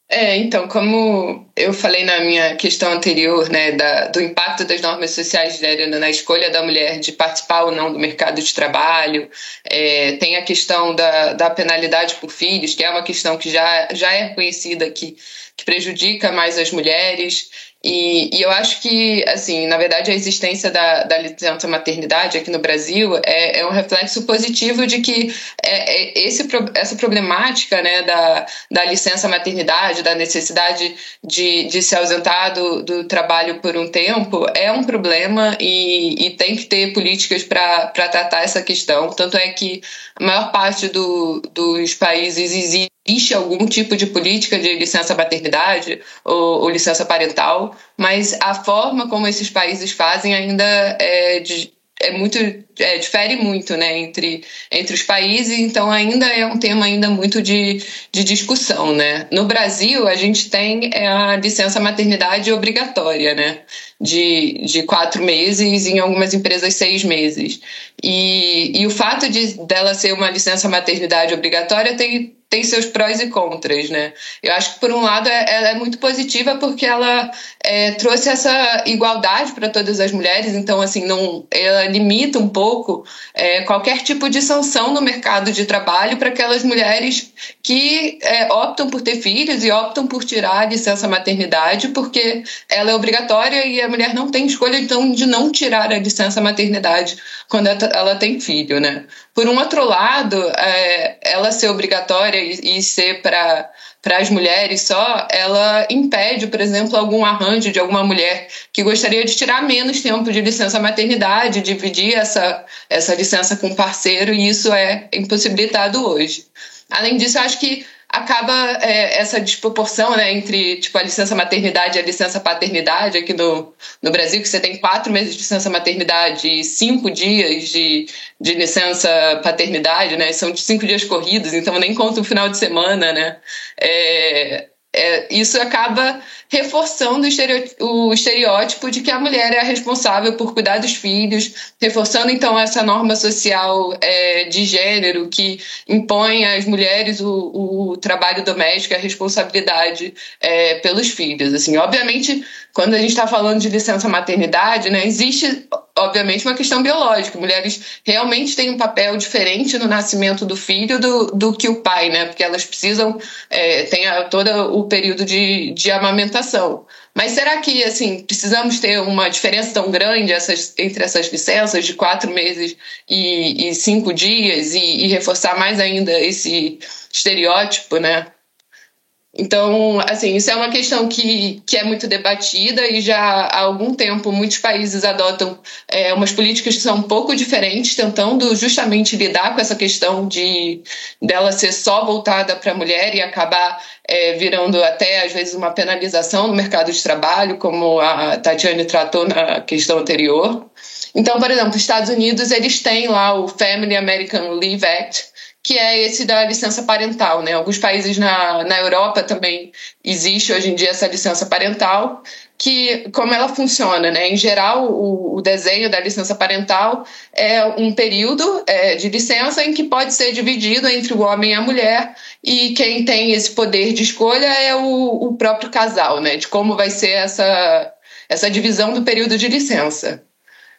É, então, como eu falei na minha questão anterior, né, da, do impacto das normas sociais de gênero na escolha da mulher de participar ou não do mercado de trabalho, é, tem a questão da, da penalidade por filhos, que é uma questão que já, já é conhecida que, que prejudica mais as mulheres. E, e, eu acho que, assim, na verdade, a existência da, da licença maternidade aqui no Brasil é, é um reflexo positivo de que é, é esse, essa problemática né, da, da licença maternidade, da necessidade de, de se ausentar do, do trabalho por um tempo, é um problema e, e tem que ter políticas para tratar essa questão. Tanto é que a maior parte do, dos países existe algum tipo de política de licença maternidade ou, ou licença parental, mas a forma como esses países fazem ainda é, é muito é, difere muito né, entre, entre os países, então ainda é um tema ainda muito de, de discussão. Né? No Brasil, a gente tem é, a licença maternidade obrigatória, né? de, de quatro meses, em algumas empresas seis meses. E, e o fato de dela ser uma licença maternidade obrigatória tem tem seus prós e contras, né? Eu acho que por um lado é, ela é muito positiva porque ela é, trouxe essa igualdade para todas as mulheres, então assim não, ela limita um pouco é, qualquer tipo de sanção no mercado de trabalho para aquelas mulheres que é, optam por ter filhos e optam por tirar a licença maternidade porque ela é obrigatória e a mulher não tem escolha então de não tirar a licença maternidade quando ela tem filho, né? Por um outro lado, é, ela ser obrigatória e, e ser para para as mulheres só, ela impede, por exemplo, algum arranjo de alguma mulher que gostaria de tirar menos tempo de licença maternidade, dividir essa, essa licença com o parceiro, e isso é impossibilitado hoje. Além disso, acho que acaba é, essa desproporção né, entre tipo, a licença maternidade e a licença paternidade aqui no, no Brasil, que você tem quatro meses de licença maternidade e cinco dias de, de licença paternidade, né? São cinco dias corridos, então nem conta o final de semana, né? É, é, isso acaba reforçando o estereótipo de que a mulher é a responsável por cuidar dos filhos, reforçando então essa norma social é, de gênero que impõe às mulheres o, o trabalho doméstico, a responsabilidade é, pelos filhos. Assim, obviamente, quando a gente está falando de licença maternidade, né, existe obviamente uma questão biológica. Mulheres realmente têm um papel diferente no nascimento do filho do, do que o pai, né? Porque elas precisam é, tem todo o período de, de amamentação. Mas será que assim precisamos ter uma diferença tão grande essas, entre essas licenças de quatro meses e, e cinco dias e, e reforçar mais ainda esse estereótipo, né? Então, assim, isso é uma questão que, que é muito debatida e já há algum tempo muitos países adotam é, umas políticas que são um pouco diferentes, tentando justamente lidar com essa questão de dela ser só voltada para a mulher e acabar é, virando até, às vezes, uma penalização no mercado de trabalho, como a Tatiane tratou na questão anterior. Então, por exemplo, os Estados Unidos, eles têm lá o Family American Leave Act, que é esse da licença parental. Né? Alguns países na, na Europa também existe hoje em dia essa licença parental, que como ela funciona, né? Em geral, o, o desenho da licença parental é um período é, de licença em que pode ser dividido entre o homem e a mulher, e quem tem esse poder de escolha é o, o próprio casal, né? De como vai ser essa, essa divisão do período de licença.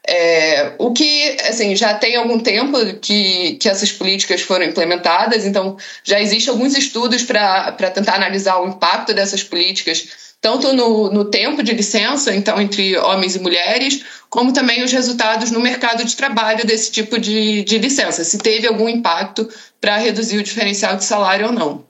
É, o que assim já tem algum tempo que, que essas políticas foram implementadas, então já existem alguns estudos para tentar analisar o impacto dessas políticas, tanto no, no tempo de licença, então entre homens e mulheres, como também os resultados no mercado de trabalho desse tipo de, de licença, se teve algum impacto para reduzir o diferencial de salário ou não.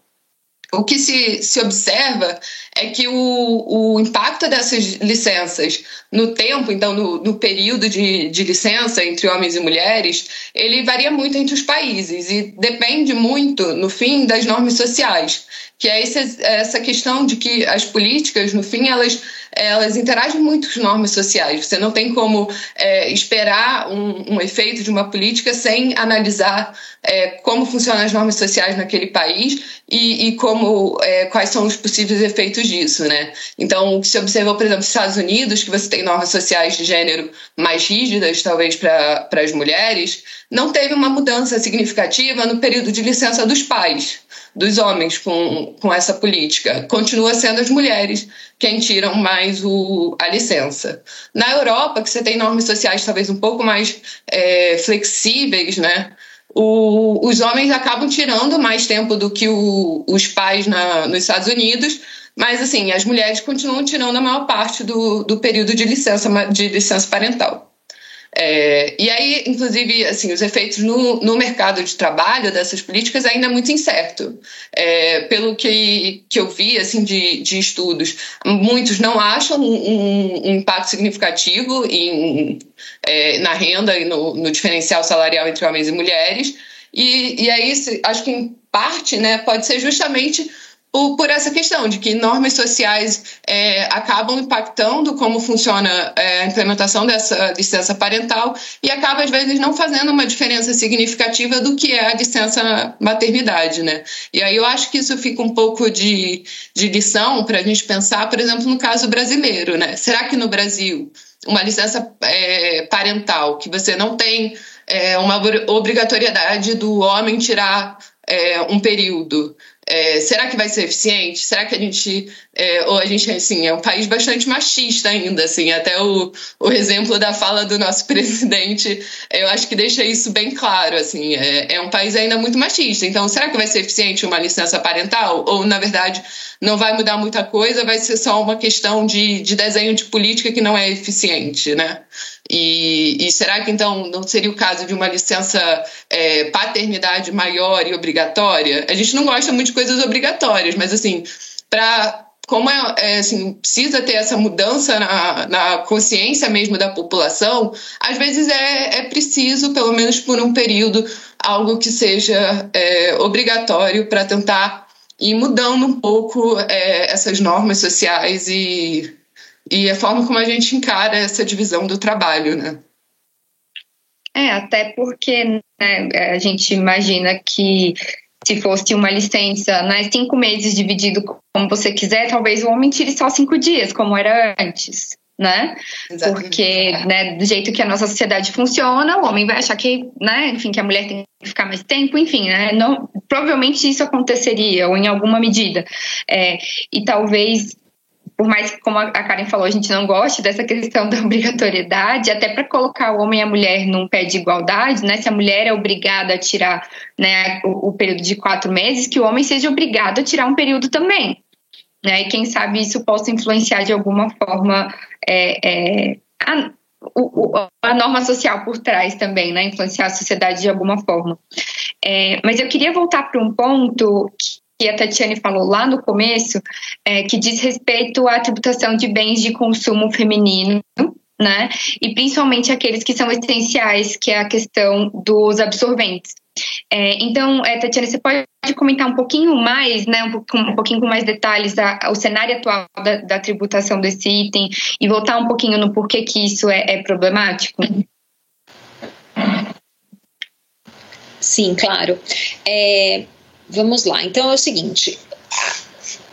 O que se, se observa é que o, o impacto dessas licenças no tempo, então no, no período de, de licença entre homens e mulheres, ele varia muito entre os países e depende muito, no fim, das normas sociais que é esse, essa questão de que as políticas, no fim, elas elas interagem muito com normas sociais. Você não tem como é, esperar um, um, efeito de uma política sem analisar é, como funcionam as normas sociais naquele país e, e como é, quais são os possíveis efeitos disso, né? Então, se observou, por exemplo, nos Estados Unidos, que você tem normas sociais de gênero mais rígidas, talvez para as mulheres, não teve uma mudança significativa no período de licença dos pais dos homens com, com essa política. Continua sendo as mulheres quem tiram mais o, a licença. Na Europa, que você tem normas sociais talvez um pouco mais é, flexíveis, né? O, os homens acabam tirando mais tempo do que o, os pais na, nos Estados Unidos, mas assim, as mulheres continuam tirando a maior parte do, do período de licença, de licença parental. É, e aí, inclusive, assim, os efeitos no, no mercado de trabalho dessas políticas ainda é muito incerto. É, pelo que, que eu vi assim, de, de estudos, muitos não acham um, um impacto significativo em, é, na renda e no, no, diferencial salarial entre homens e mulheres. E, e aí, acho que em parte né, pode ser justamente por, por essa questão de que normas sociais é, acabam impactando como funciona é, a implementação dessa licença parental e acaba, às vezes, não fazendo uma diferença significativa do que é a licença maternidade, né? E aí eu acho que isso fica um pouco de, de lição para a gente pensar, por exemplo, no caso brasileiro, né? Será que no Brasil uma licença é, parental que você não tem é, uma obrigatoriedade do homem tirar é, um período é, será que vai ser eficiente? Será que a gente é, ou a gente assim é um país bastante machista ainda assim até o, o exemplo da fala do nosso presidente eu acho que deixa isso bem claro assim é, é um país ainda muito machista então será que vai ser eficiente uma licença parental ou na verdade não vai mudar muita coisa vai ser só uma questão de, de desenho de política que não é eficiente né e, e, será que então não seria o caso de uma licença é, paternidade maior e obrigatória? A gente não gosta muito de coisas obrigatórias, mas assim, para como é, é, assim, precisa ter essa mudança na, na, consciência mesmo da população, às vezes é, é preciso, pelo menos por um período, algo que seja é, obrigatório para tentar ir mudando um pouco é, essas normas sociais e e a forma como a gente encara essa divisão do trabalho, né? É, até porque né, a gente imagina que se fosse uma licença, né, cinco meses dividido como você quiser, talvez o homem tire só cinco dias, como era antes, né? Exatamente. Porque, né, do jeito que a nossa sociedade funciona, o homem vai achar que, né, enfim, que a mulher tem que ficar mais tempo, enfim, né? Não, provavelmente isso aconteceria, ou em alguma medida. É, e talvez por mais que, como a Karen falou, a gente não goste dessa questão da obrigatoriedade, até para colocar o homem e a mulher num pé de igualdade, né? Se a mulher é obrigada a tirar né, o, o período de quatro meses, que o homem seja obrigado a tirar um período também. Né? E quem sabe isso possa influenciar de alguma forma é, é, a, o, a, norma social por trás também, né? Influenciar a sociedade de alguma forma. É, mas eu queria voltar para um ponto que a Tatiane falou lá no começo, é, que diz respeito à tributação de bens de consumo feminino, né? E principalmente aqueles que são essenciais, que é a questão dos absorventes. É, então, é, Tatiana, você pode comentar um pouquinho mais, né, um, um pouquinho com mais detalhes a, o cenário atual da, da, tributação desse item e voltar um pouquinho no porquê que isso é, é problemático? Sim, claro. É, Vamos lá. Então é o seguinte: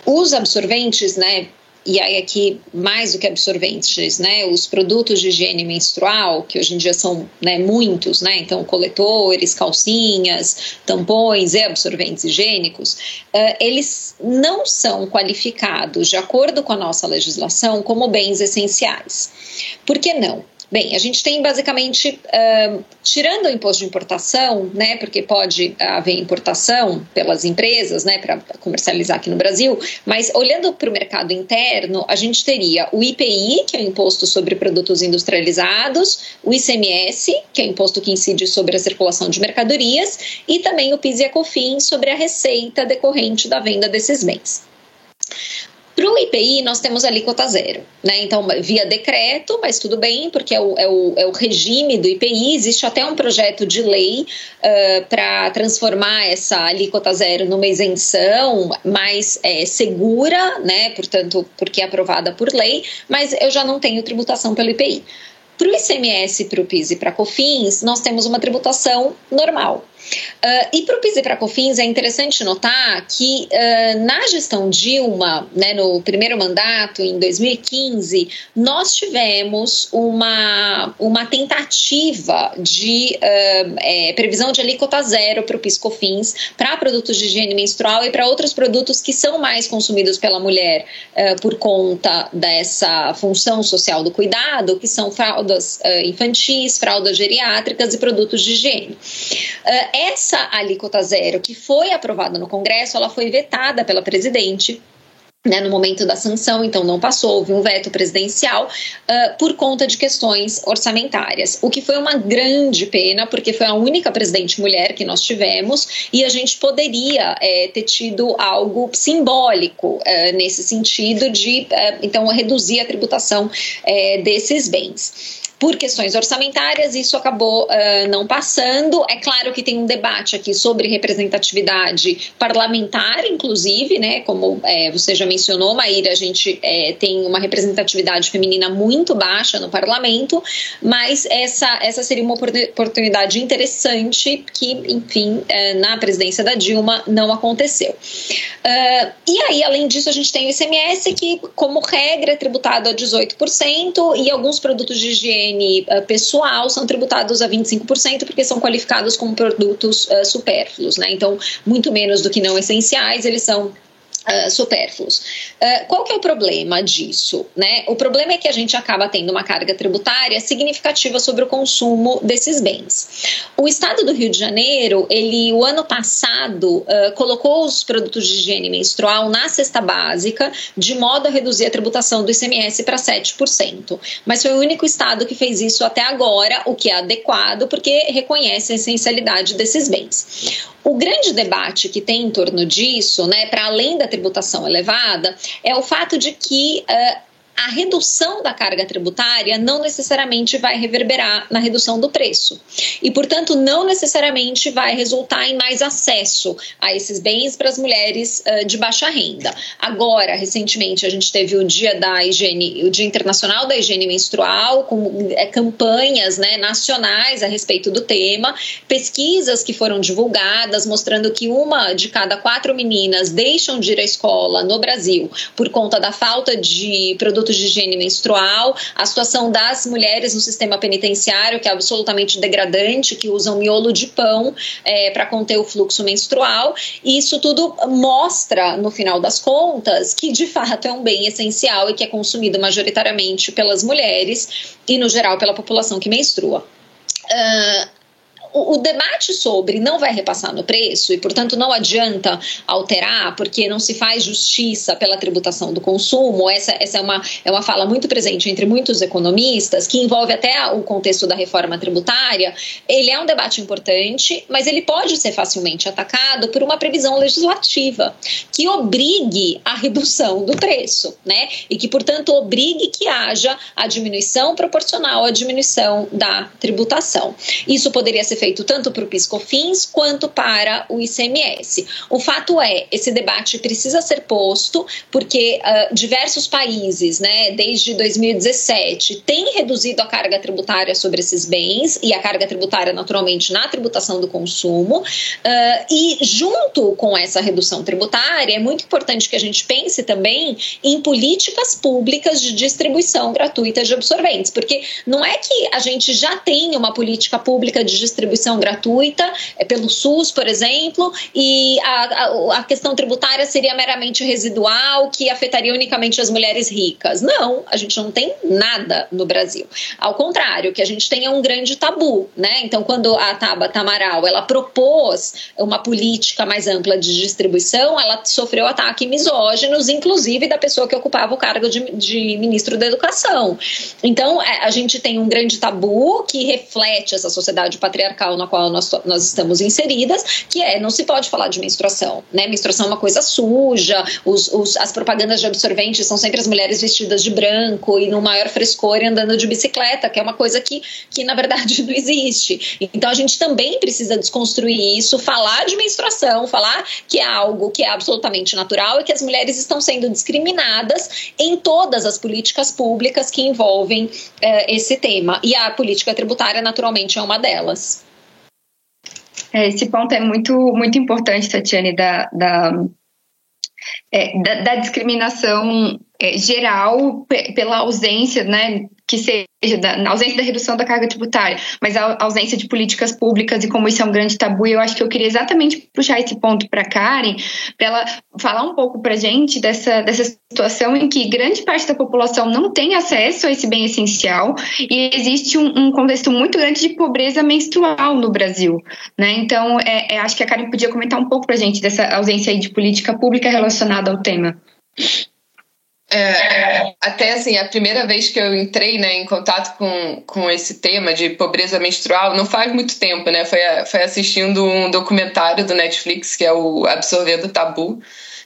os absorventes, né? E aí aqui mais do que absorventes, né? Os produtos de higiene menstrual, que hoje em dia são né, muitos, né? Então coletores, calcinhas, tampões e absorventes higiênicos, uh, eles não são qualificados, de acordo com a nossa legislação, como bens essenciais. Por que não? Bem, a gente tem basicamente, uh, tirando o imposto de importação, né, porque pode haver importação pelas empresas, né, para comercializar aqui no Brasil, mas olhando para o mercado interno, a gente teria o IPI, que é o Imposto sobre Produtos Industrializados, o ICMS, que é o imposto que incide sobre a circulação de mercadorias, e também o PIS e a COFINS sobre a receita decorrente da venda desses bens. Para o IPI, nós temos alíquota zero, né? Então, via decreto, mas tudo bem, porque é o, é o, é o regime do IPI. Existe até um projeto de lei uh, para transformar essa alíquota zero numa isenção mais é, segura, né? Portanto, porque é aprovada por lei, mas eu já não tenho tributação pelo IPI. Para o ICMS, para o PIS e para COFINS, nós temos uma tributação normal. Uh, e para o PIS e para COFINS é interessante notar que uh, na gestão Dilma, né, no primeiro mandato, em 2015, nós tivemos uma, uma tentativa de uh, é, previsão de alíquota zero para o PIS COFINS para produtos de higiene menstrual e para outros produtos que são mais consumidos pela mulher por conta dessa função social do cuidado, que são fraldas infantis, fraldas geriátricas e produtos de higiene essa alíquota zero que foi aprovada no Congresso, ela foi vetada pela presidente né, no momento da sanção, então não passou, houve um veto presidencial uh, por conta de questões orçamentárias, o que foi uma grande pena, porque foi a única presidente mulher que nós tivemos e a gente poderia é, ter tido algo simbólico uh, nesse sentido de, uh, então, reduzir a tributação desses bens por questões orçamentárias, isso acabou uh, não passando. É claro que tem um debate aqui sobre representatividade parlamentar, inclusive, né? Como é, você já mencionou, Maíra, a gente é, tem uma representatividade feminina muito baixa no parlamento, mas essa, essa seria uma oportunidade interessante que, enfim, é, na presidência da Dilma não aconteceu. Uh, e aí, além disso, a gente tem o ICMS, que, como regra, é tributado a 18%, e alguns produtos de higiene higiene uh, pessoal são tributados a 25% porque são qualificados como produtos uh, supérfluos, né? Então, muito menos do que não essenciais, eles são Uh, supérfluos. Uh, qual que é o problema disso? Né? O problema é que a gente acaba tendo uma carga tributária significativa sobre o consumo desses bens. O Estado do Rio de Janeiro, ele o ano passado uh, colocou os produtos de higiene menstrual na cesta básica, de modo a reduzir a tributação do ICMS para 7%. Mas foi o único estado que fez isso até agora, o que é adequado, porque reconhece a essencialidade desses bens. O grande debate que tem em torno disso, né, para além da tributação elevada, é o fato de que uh, a redução da carga tributária não necessariamente vai reverberar na redução do preço. E, portanto, não necessariamente vai resultar em mais acesso a esses bens para as mulheres uh, de baixa renda. Agora, recentemente, a gente teve o Dia da Higiene, o Dia Internacional da Higiene Menstrual, com é, campanhas né, nacionais a respeito do tema, pesquisas que foram divulgadas mostrando que uma de cada quatro meninas deixam de ir à escola no Brasil por conta da falta de produtos produtos de higiene menstrual, a situação das mulheres no sistema penitenciário, que é absolutamente degradante, que usam miolo de pão é, para conter o fluxo menstrual. E isso tudo mostra, no final das contas, que de fato é um bem essencial e que é consumido majoritariamente pelas mulheres e, no geral, pela população que menstrua. Uh, o, debate sobre não vai repassar no preço e, portanto, não adianta alterar porque não se faz justiça pela tributação do consumo, essa, essa é, uma, é uma fala muito presente entre muitos economistas, que envolve até o contexto da reforma tributária. Ele é um debate importante, mas ele pode ser facilmente atacado por uma previsão legislativa que obrigue a redução do preço, né? E que, portanto, obrigue que haja a diminuição proporcional à diminuição da tributação. Isso poderia ser feito tanto para o PiscoFins quanto para o ICMS. O fato é, esse debate precisa ser posto porque uh, diversos países, né, desde 2017, têm reduzido a carga tributária sobre esses bens e a carga tributária, naturalmente, na tributação do consumo. Uh, e junto com essa redução tributária, é muito importante que a gente pense também em políticas públicas de distribuição gratuita de absorventes, porque não é que a gente já tem uma política pública de distribuição distribuição gratuita é, pelo SUS, por exemplo, e a, a, a, questão tributária seria meramente residual, que afetaria unicamente as mulheres ricas. Não, a gente não tem nada no Brasil. Ao contrário, que a gente tem é um grande tabu, né? Então, quando a Tabata Amaral ela propôs uma política mais ampla de distribuição, ela sofreu ataques misóginos, inclusive da pessoa que ocupava o cargo de, de ministro da Educação. Então, é, a gente tem um grande tabu que reflete essa sociedade patriarcal patriarcal na qual nós, nós estamos inseridas, que é não se pode falar de menstruação, né? Menstruação é uma coisa suja, os, os, as propagandas de absorventes são sempre as mulheres vestidas de branco e no maior frescor e andando de bicicleta, que é uma coisa que, que na verdade não existe. Então a gente também precisa desconstruir isso, falar de menstruação, falar que é algo que é absolutamente natural e que as mulheres estão sendo discriminadas em todas as políticas públicas que envolvem eh, esse tema. E a política tributária, naturalmente, é uma delas. É, esse ponto é muito, muito importante, Tatiane, da, da, é, da, da discriminação é, geral pela ausência, né, que seja da, na ausência da redução da carga tributária, mas a ausência de políticas públicas e como isso é um grande tabu. E eu acho que eu queria exatamente puxar esse ponto para Karen, para ela falar um pouco para gente dessa, dessa situação em que grande parte da população não tem acesso a esse bem essencial e existe um, um contexto muito grande de pobreza menstrual no Brasil, né? Então, é, é, acho que a Karen podia comentar um pouco para gente dessa ausência de política pública relacionada ao tema. É, até assim, a primeira vez que eu entrei né, em contato com, com esse tema de pobreza menstrual não faz muito tempo, né? Foi, foi assistindo um documentário do Netflix, que é o Absorvendo Tabu,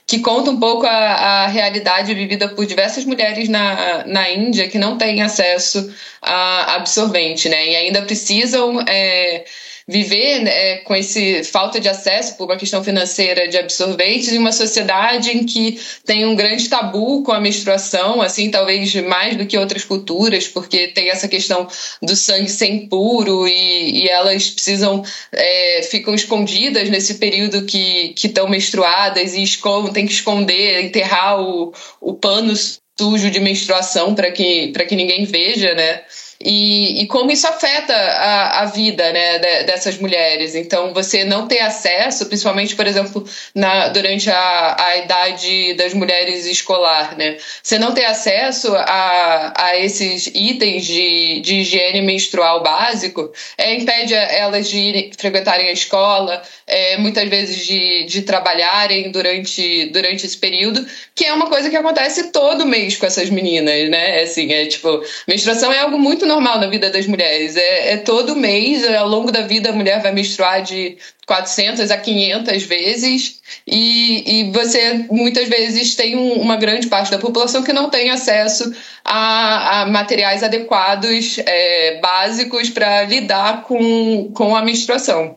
que conta um pouco a, a realidade vivida por diversas mulheres na, na Índia que não têm acesso a absorvente, né? E ainda precisam. É, viver né, com esse falta de acesso por uma questão financeira de absorventes em uma sociedade em que tem um grande tabu com a menstruação, assim, talvez mais do que outras culturas, porque tem essa questão do sangue ser impuro e, e elas precisam, é, ficam escondidas nesse período que estão menstruadas e escondem, tem que esconder, enterrar o, o pano sujo de menstruação para que, que ninguém veja, né? E, e como isso afeta a, a vida né, de, dessas mulheres. Então, você não ter acesso, principalmente, por exemplo, na, durante a, a idade das mulheres escolar, né? Você não ter acesso a, a esses itens de, de higiene menstrual básico é, impede elas de frequentarem a escola, é, muitas vezes de, de trabalharem durante, durante esse período, que é uma coisa que acontece todo mês com essas meninas, né? Assim, é tipo, menstruação é algo muito normal na vida das mulheres. É, é todo mês, ao longo da vida, a mulher vai menstruar de 400 a 500 vezes, e, e você muitas vezes tem um, uma grande parte da população que não tem acesso a, a materiais adequados, é, básicos, para lidar com, com a menstruação.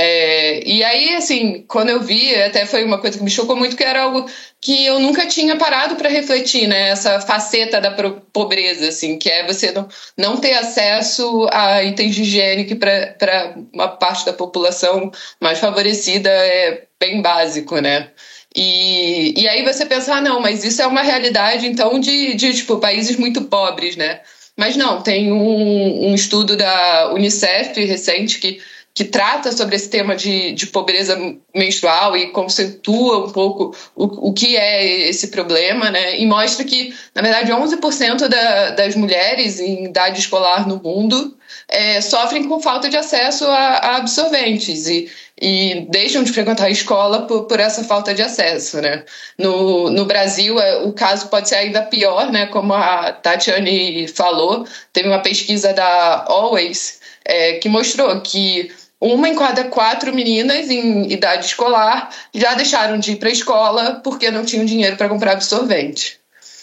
É, e aí, assim, quando eu vi, até foi uma coisa que me chocou muito, que era algo que eu nunca tinha parado para refletir, né? Essa faceta da pobreza, assim, que é você não, não ter acesso a itens de higiene que para uma parte da população mais favorecida é bem básico, né? E, e aí você pensa, ah, não, mas isso é uma realidade, então, de, de tipo, países muito pobres, né? Mas não, tem um, um estudo da Unicef recente que que trata sobre esse tema de, de pobreza menstrual e concentua um pouco o, o que é esse problema, né? E mostra que, na verdade, 11% da, das mulheres em idade escolar no mundo é, sofrem com falta de acesso a, a absorventes e, e deixam de frequentar a escola por, por essa falta de acesso, né? No, no Brasil, é, o caso pode ser ainda pior, né? Como a Tatiane falou, teve uma pesquisa da Always é, que mostrou que uma em cada quatro meninas em idade escolar já deixaram de ir para a escola porque não tinham dinheiro para comprar absorvente.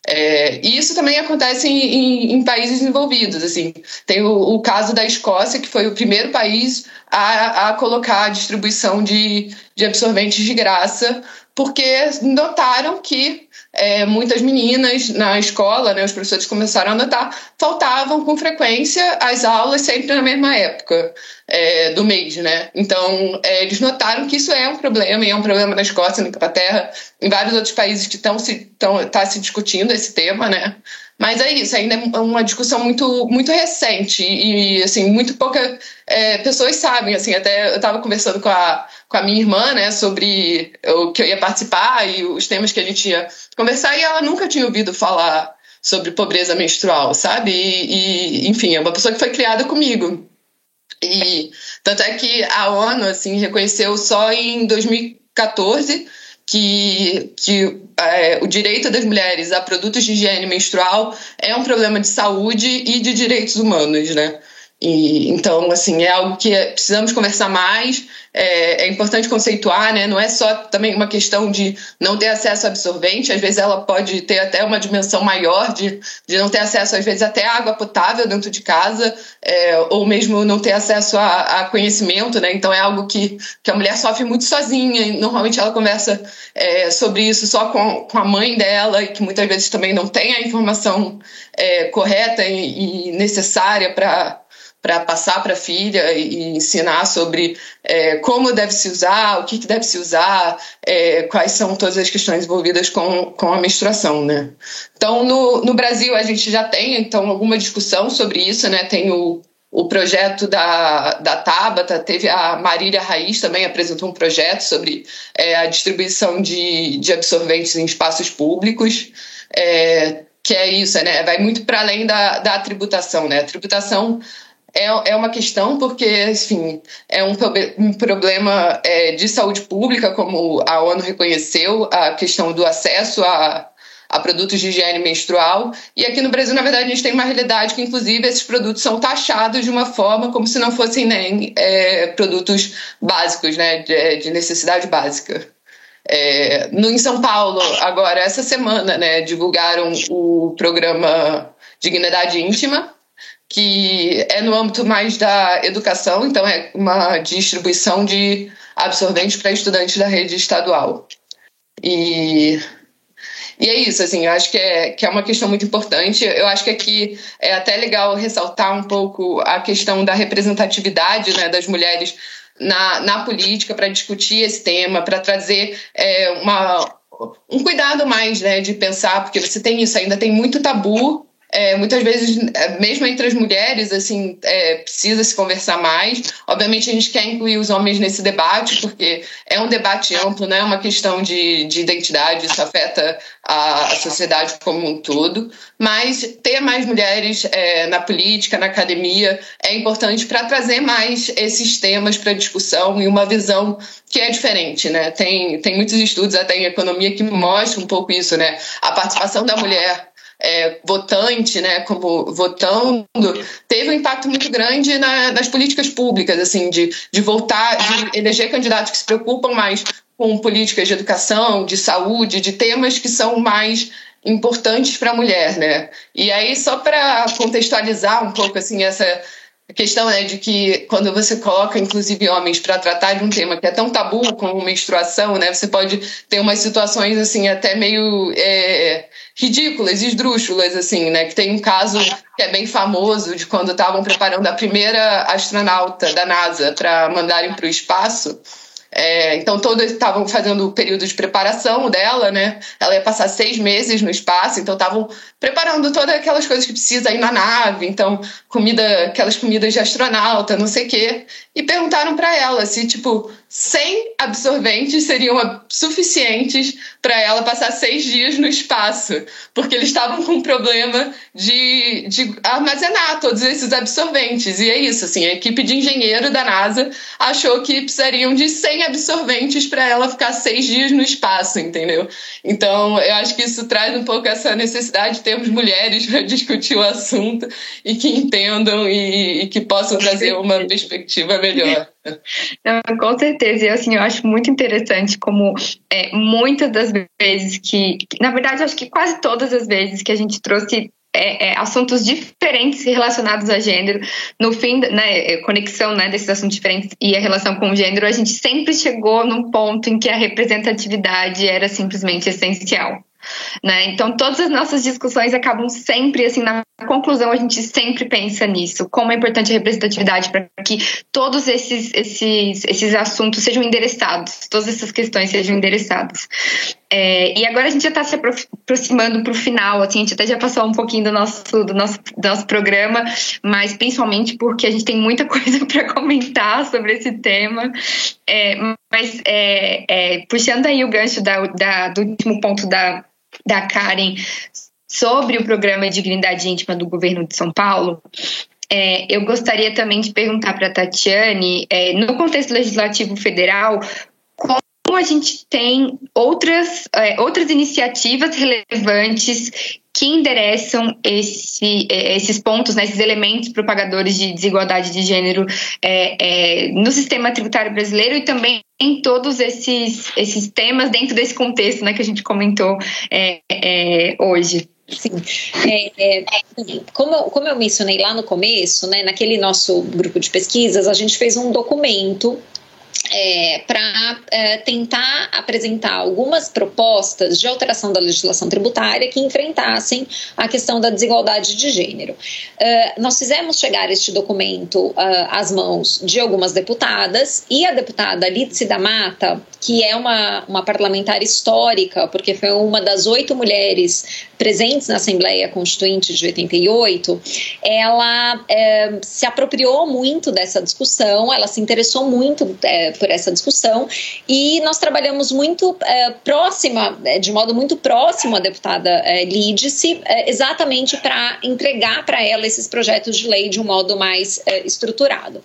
É, e isso também acontece em, em, em países envolvidos. Assim. Tem o, o, caso da Escócia, que foi o primeiro país a, a colocar a distribuição de, de absorventes de graça, porque notaram que é, muitas meninas na escola, né, os professores começaram a notar, faltavam com frequência as aulas sempre na mesma época é, do mês, né? Então, é, eles notaram que isso é um problema, e é um problema na Escócia, na Inglaterra, em vários outros países que estão se, tão, tá se discutindo esse tema, né? Mas é isso, ainda é uma discussão muito, muito recente e, assim, muito pouca é, pessoas sabem, assim, até eu estava conversando com a, com a minha irmã, né, sobre o que eu ia participar e os temas que a gente ia conversar e ela nunca tinha ouvido falar sobre pobreza menstrual, sabe? E, e enfim, é uma pessoa que foi criada comigo. E tanto é que a ONU, assim, reconheceu só em 2014 que, que é, o direito das mulheres a produtos de higiene menstrual é um problema de saúde e de direitos humanos, né? E, então, assim, é algo que precisamos conversar mais, é, é, importante conceituar, né? Não é só também uma questão de não ter acesso a absorvente, às vezes ela pode ter até uma dimensão maior de, de não ter acesso, às vezes, até água potável dentro de casa, é, ou mesmo não ter acesso a, a, conhecimento, né? Então é algo que, que a mulher sofre muito sozinha, normalmente ela conversa é, sobre isso só com, com a mãe dela, e que muitas vezes também não tem a informação é, correta e, e necessária para para passar para a filha e ensinar sobre é, como deve se usar, o que, que deve se usar, é, quais são todas as questões envolvidas com, com a menstruação, né? Então, no, no Brasil, a gente já tem, então, alguma discussão sobre isso, né? Tem o, o projeto da, da Tabata, teve a Marília Raiz também apresentou um projeto sobre é, a distribuição de, de absorventes em espaços públicos, é, que é isso, né? Vai muito para além da, da tributação, né? A tributação é, é uma questão porque, enfim, é um, um problema é, de saúde pública, como a ONU reconheceu, a questão do acesso a, a produtos de higiene menstrual. E aqui no Brasil, na verdade, a gente tem uma realidade que, inclusive, esses produtos são taxados de uma forma como se não fossem nem é, produtos básicos, né, de, de necessidade básica. É, no, em São Paulo, agora, essa semana, né, divulgaram o programa Dignidade Íntima, que é no âmbito mais da educação, então é uma distribuição de absorventes para estudantes da rede estadual. E, e é isso, assim, eu acho que é, que é uma questão muito importante. Eu acho que aqui é até legal ressaltar um pouco a questão da representatividade né, das mulheres na, na política para discutir esse tema, para trazer é, uma, um cuidado mais né, de pensar, porque você tem isso, ainda tem muito tabu é, muitas vezes, é, mesmo entre as mulheres, assim, é, precisa se conversar mais. Obviamente, a gente quer incluir os homens nesse debate, porque é um debate amplo, não é uma questão de, de identidade, isso afeta a, a sociedade como um todo. Mas ter mais mulheres é, na política, na academia, é importante para trazer mais esses temas para discussão e uma visão que é diferente, né? Tem, tem muitos estudos até em economia que mostram um pouco isso, né? A participação da mulher é, votante, né, como votando, teve um impacto muito grande na, nas políticas públicas, assim, de, de voltar, de eleger candidatos que se preocupam mais com políticas de educação, de saúde, de temas que são mais importantes para a mulher, né? E aí só para contextualizar um pouco assim essa a questão é de que quando você coloca, inclusive, homens para tratar de um tema que é tão tabu como menstruação, né? Você pode ter umas situações, assim, até meio é, ridículas, esdrúxulas, assim, né? Que tem um caso que é bem famoso de quando estavam preparando a primeira astronauta da NASA para mandarem para o espaço. É, então, todos estavam fazendo o período de preparação dela, né? Ela ia passar seis meses no espaço, então estavam preparando todas aquelas coisas que precisa aí na nave, então, comida, aquelas comidas de astronauta, não sei o quê. E perguntaram para ela se, tipo, 100 absorventes seriam suficientes para ela passar seis dias no espaço, porque eles estavam com um problema de, de armazenar todos esses absorventes. E é isso, assim, a equipe de engenheiro da NASA achou que precisariam de 100 absorventes para ela ficar seis dias no espaço, entendeu? Então, eu acho que isso traz um pouco essa necessidade de termos mulheres para discutir o assunto e que entendam e, e que possam trazer uma perspectiva melhor. Não, com certeza, e assim, eu acho muito interessante como é, muitas das vezes que, na verdade, acho que quase todas as vezes que a gente trouxe é, é, assuntos diferentes relacionados a gênero, no fim, né, conexão né, desses assuntos diferentes e a relação com o gênero, a gente sempre chegou num ponto em que a representatividade era simplesmente essencial. Né? Então, todas as nossas discussões acabam sempre, assim, na conclusão, a gente sempre pensa nisso, como é importante a representatividade para que todos esses, esses, esses assuntos sejam endereçados, todas essas questões sejam endereçadas. É, e agora a gente já está se aproximando para o final, assim, a gente até já passou um pouquinho do nosso, do nosso, do nosso programa, mas principalmente porque a gente tem muita coisa para comentar sobre esse tema. É, mas é, é, puxando aí o gancho da, da, do último ponto da, da Karen sobre o programa de dignidade íntima do governo de São Paulo, é, eu gostaria também de perguntar para a Tatiane, é, no contexto legislativo federal, como a gente tem outras, é, outras iniciativas relevantes que endereçam esse, é, esses pontos, né, esses elementos propagadores de desigualdade de gênero é, é, no sistema tributário brasileiro e também em todos esses, esses temas dentro desse contexto né, que a gente comentou é, é, hoje. Sim, é, é, como, eu, como eu mencionei lá no começo, né, naquele nosso grupo de pesquisas, a gente fez um documento é, para é, tentar apresentar algumas propostas de alteração da legislação tributária que enfrentassem a questão da desigualdade de gênero. É, nós fizemos chegar este documento é, às mãos de algumas deputadas e a deputada Lídice da Mata, que é uma, uma parlamentar histórica, porque foi uma das oito mulheres presentes na Assembleia Constituinte de 88, ela é, se apropriou muito dessa discussão, ela se interessou muito é, por essa discussão. E nós trabalhamos muito é, próxima, é, de modo muito próximo à deputada é, Lídice, é, exatamente para entregar para ela esses projetos de lei de um modo mais estruturado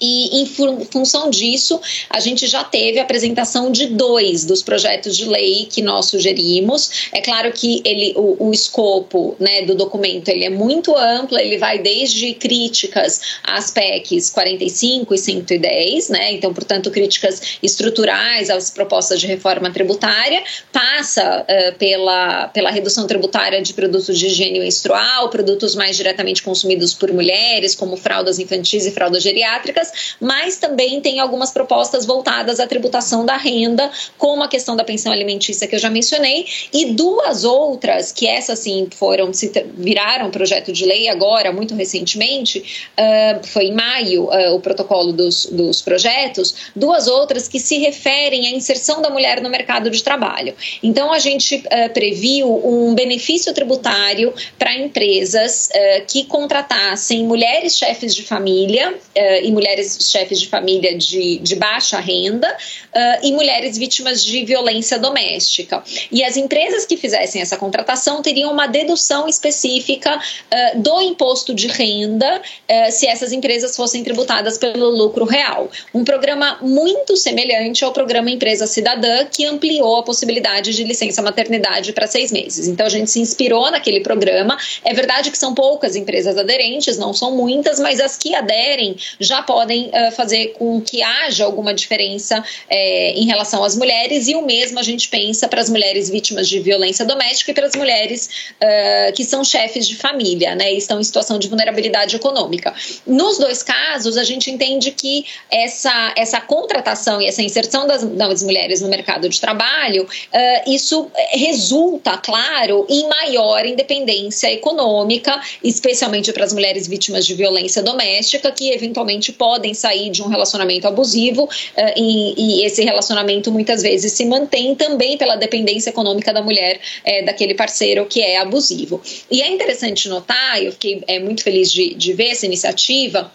e em função disso, a gente já teve a apresentação de dois dos projetos de lei que nós sugerimos. É claro que ele, o, o escopo né, do documento ele é muito amplo, ele vai desde críticas às PECs 45 e 110, né, então, portanto, críticas estruturais às propostas de reforma tributária, passa uh, pela, pela redução tributária de produtos de higiene menstrual, produtos mais diretamente consumidos por mulheres, como fraldas infantis e fraldas geriátricas mas também tem algumas propostas voltadas à tributação da renda, como a questão da pensão alimentícia que eu já mencionei, e duas outras, que essas sim foram, se viraram projeto de lei agora, muito recentemente, uh, foi em maio uh, o protocolo dos, dos projetos, duas outras que se referem à inserção da mulher no mercado de trabalho. Então, a gente uh, previu um benefício tributário para empresas que contratassem mulheres chefes de família e mulheres mulheres chefes de família de, de baixa renda uh, e mulheres vítimas de violência doméstica. E as empresas que fizessem essa contratação teriam uma dedução específica uh, do imposto de renda uh, se essas empresas fossem tributadas pelo lucro real. Um programa muito semelhante ao programa Empresa Cidadã, que ampliou a possibilidade de licença maternidade para seis meses. Então a gente se inspirou naquele programa. É verdade que são poucas empresas aderentes, não são muitas, mas as que aderem já podem podem uh, fazer com que haja alguma diferença é, em relação às mulheres, e o mesmo a gente pensa para as mulheres vítimas de violência doméstica e para as mulheres uh, que são chefes de família, né, e estão em situação de vulnerabilidade econômica. Nos dois casos, a gente entende que essa, essa contratação e essa inserção das, das mulheres no mercado de trabalho, uh, isso resulta, claro, em maior independência econômica, especialmente para as mulheres vítimas de violência doméstica, que eventualmente podem podem sair de um relacionamento abusivo uh, e, e, esse relacionamento muitas vezes se mantém também pela dependência econômica da mulher é, daquele parceiro que é abusivo. E é interessante notar, eu fiquei é, muito feliz de, de ver essa iniciativa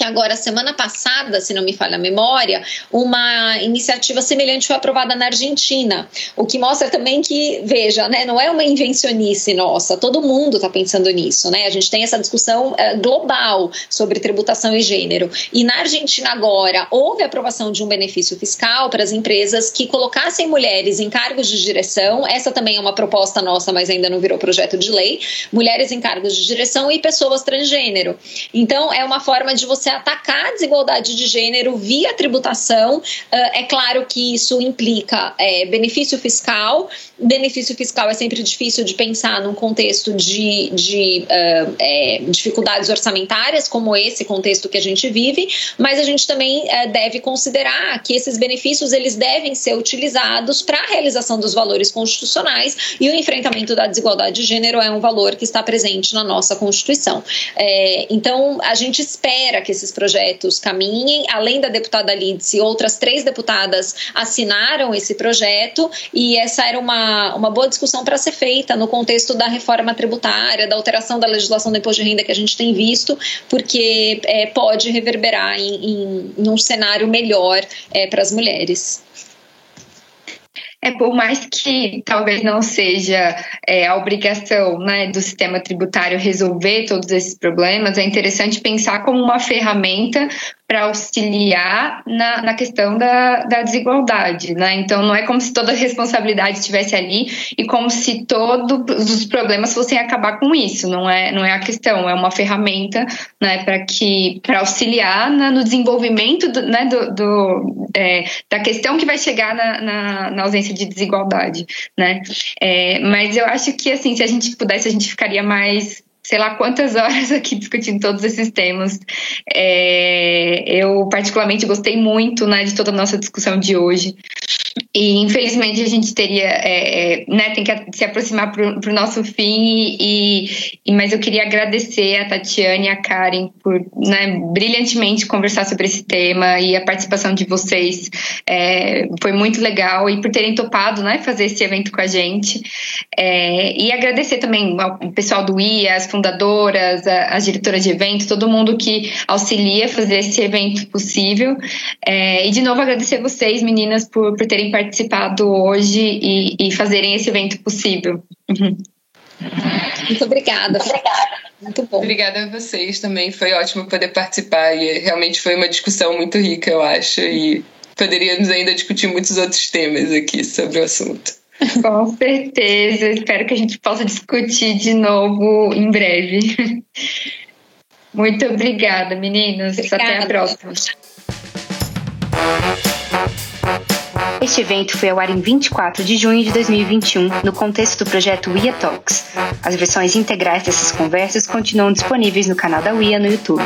que agora, semana passada, se não me falha a memória, uma iniciativa semelhante foi aprovada na Argentina, o que mostra também que, veja, né, não é uma invencionice nossa, todo mundo está pensando nisso, né? A gente tem essa discussão uh, global sobre tributação e gênero. E na Argentina agora houve a aprovação de um benefício fiscal para as empresas que colocassem mulheres em cargos de direção. Essa também é uma proposta nossa, mas ainda não virou projeto de lei. Mulheres em cargos de direção e pessoas transgênero. Então, é uma forma de você atacar a desigualdade de gênero via tributação. Uh, é claro que isso implica é, benefício fiscal. Benefício fiscal é sempre difícil de pensar num contexto de, de uh, é, dificuldades orçamentárias, como esse contexto que a gente vive, mas a gente também uh, deve considerar que esses benefícios eles devem ser utilizados para a realização dos valores constitucionais e o enfrentamento da desigualdade de gênero é um valor que está presente na nossa Constituição. É, então, a gente espera que esses projetos caminhem. Além da deputada Lindsay, outras três deputadas assinaram esse projeto e essa era uma, uma boa discussão para ser feita no contexto da reforma tributária, da alteração da legislação do imposto de renda que a gente tem visto, porque é, pode reverberar em, em, em, um cenário melhor é, para as mulheres. É, por mais que talvez não seja é, a obrigação né, do sistema tributário resolver todos esses problemas, é interessante pensar como uma ferramenta para auxiliar na, na questão da, da desigualdade, né? Então não é como se toda a responsabilidade estivesse ali e como se todos os problemas fossem acabar com isso. Não é, não é a questão, é uma ferramenta, né, para que para auxiliar na, no desenvolvimento do, né, do, do é, da questão que vai chegar na, na, na ausência de desigualdade, né? É, mas eu acho que assim, se a gente pudesse, a gente ficaria mais sei lá quantas horas aqui discutindo todos esses temas. É, eu particularmente gostei muito né, de toda a nossa discussão de hoje. E infelizmente a gente teria, é, é né, tem que se aproximar para o nosso fim. E, e, mas eu queria agradecer a Tatiane e a Karen por né, brilhantemente conversar sobre esse tema e a participação de vocês é, foi muito legal e por terem topado, né, fazer esse evento com a gente. É, e agradecer também ao pessoal do IA, as fundadoras, as diretoras de eventos, todo mundo que auxilia a fazer esse evento possível. É, e de novo agradecer vocês, meninas, por, por terem participado hoje e, e fazerem esse evento possível. Muito obrigada. Muito bom. Obrigada a vocês também. Foi ótimo poder participar e realmente foi uma discussão muito rica, eu acho. E poderíamos ainda discutir muitos outros temas aqui sobre o assunto. Com certeza. Espero que a gente possa discutir de novo em breve. Muito obrigada, meninas. Obrigada. Até a próxima. Este evento foi ao ar em 24 de junho de 2021, no contexto do projeto WIA Talks. As versões integrais dessas conversas continuam disponíveis no canal da WIA no YouTube.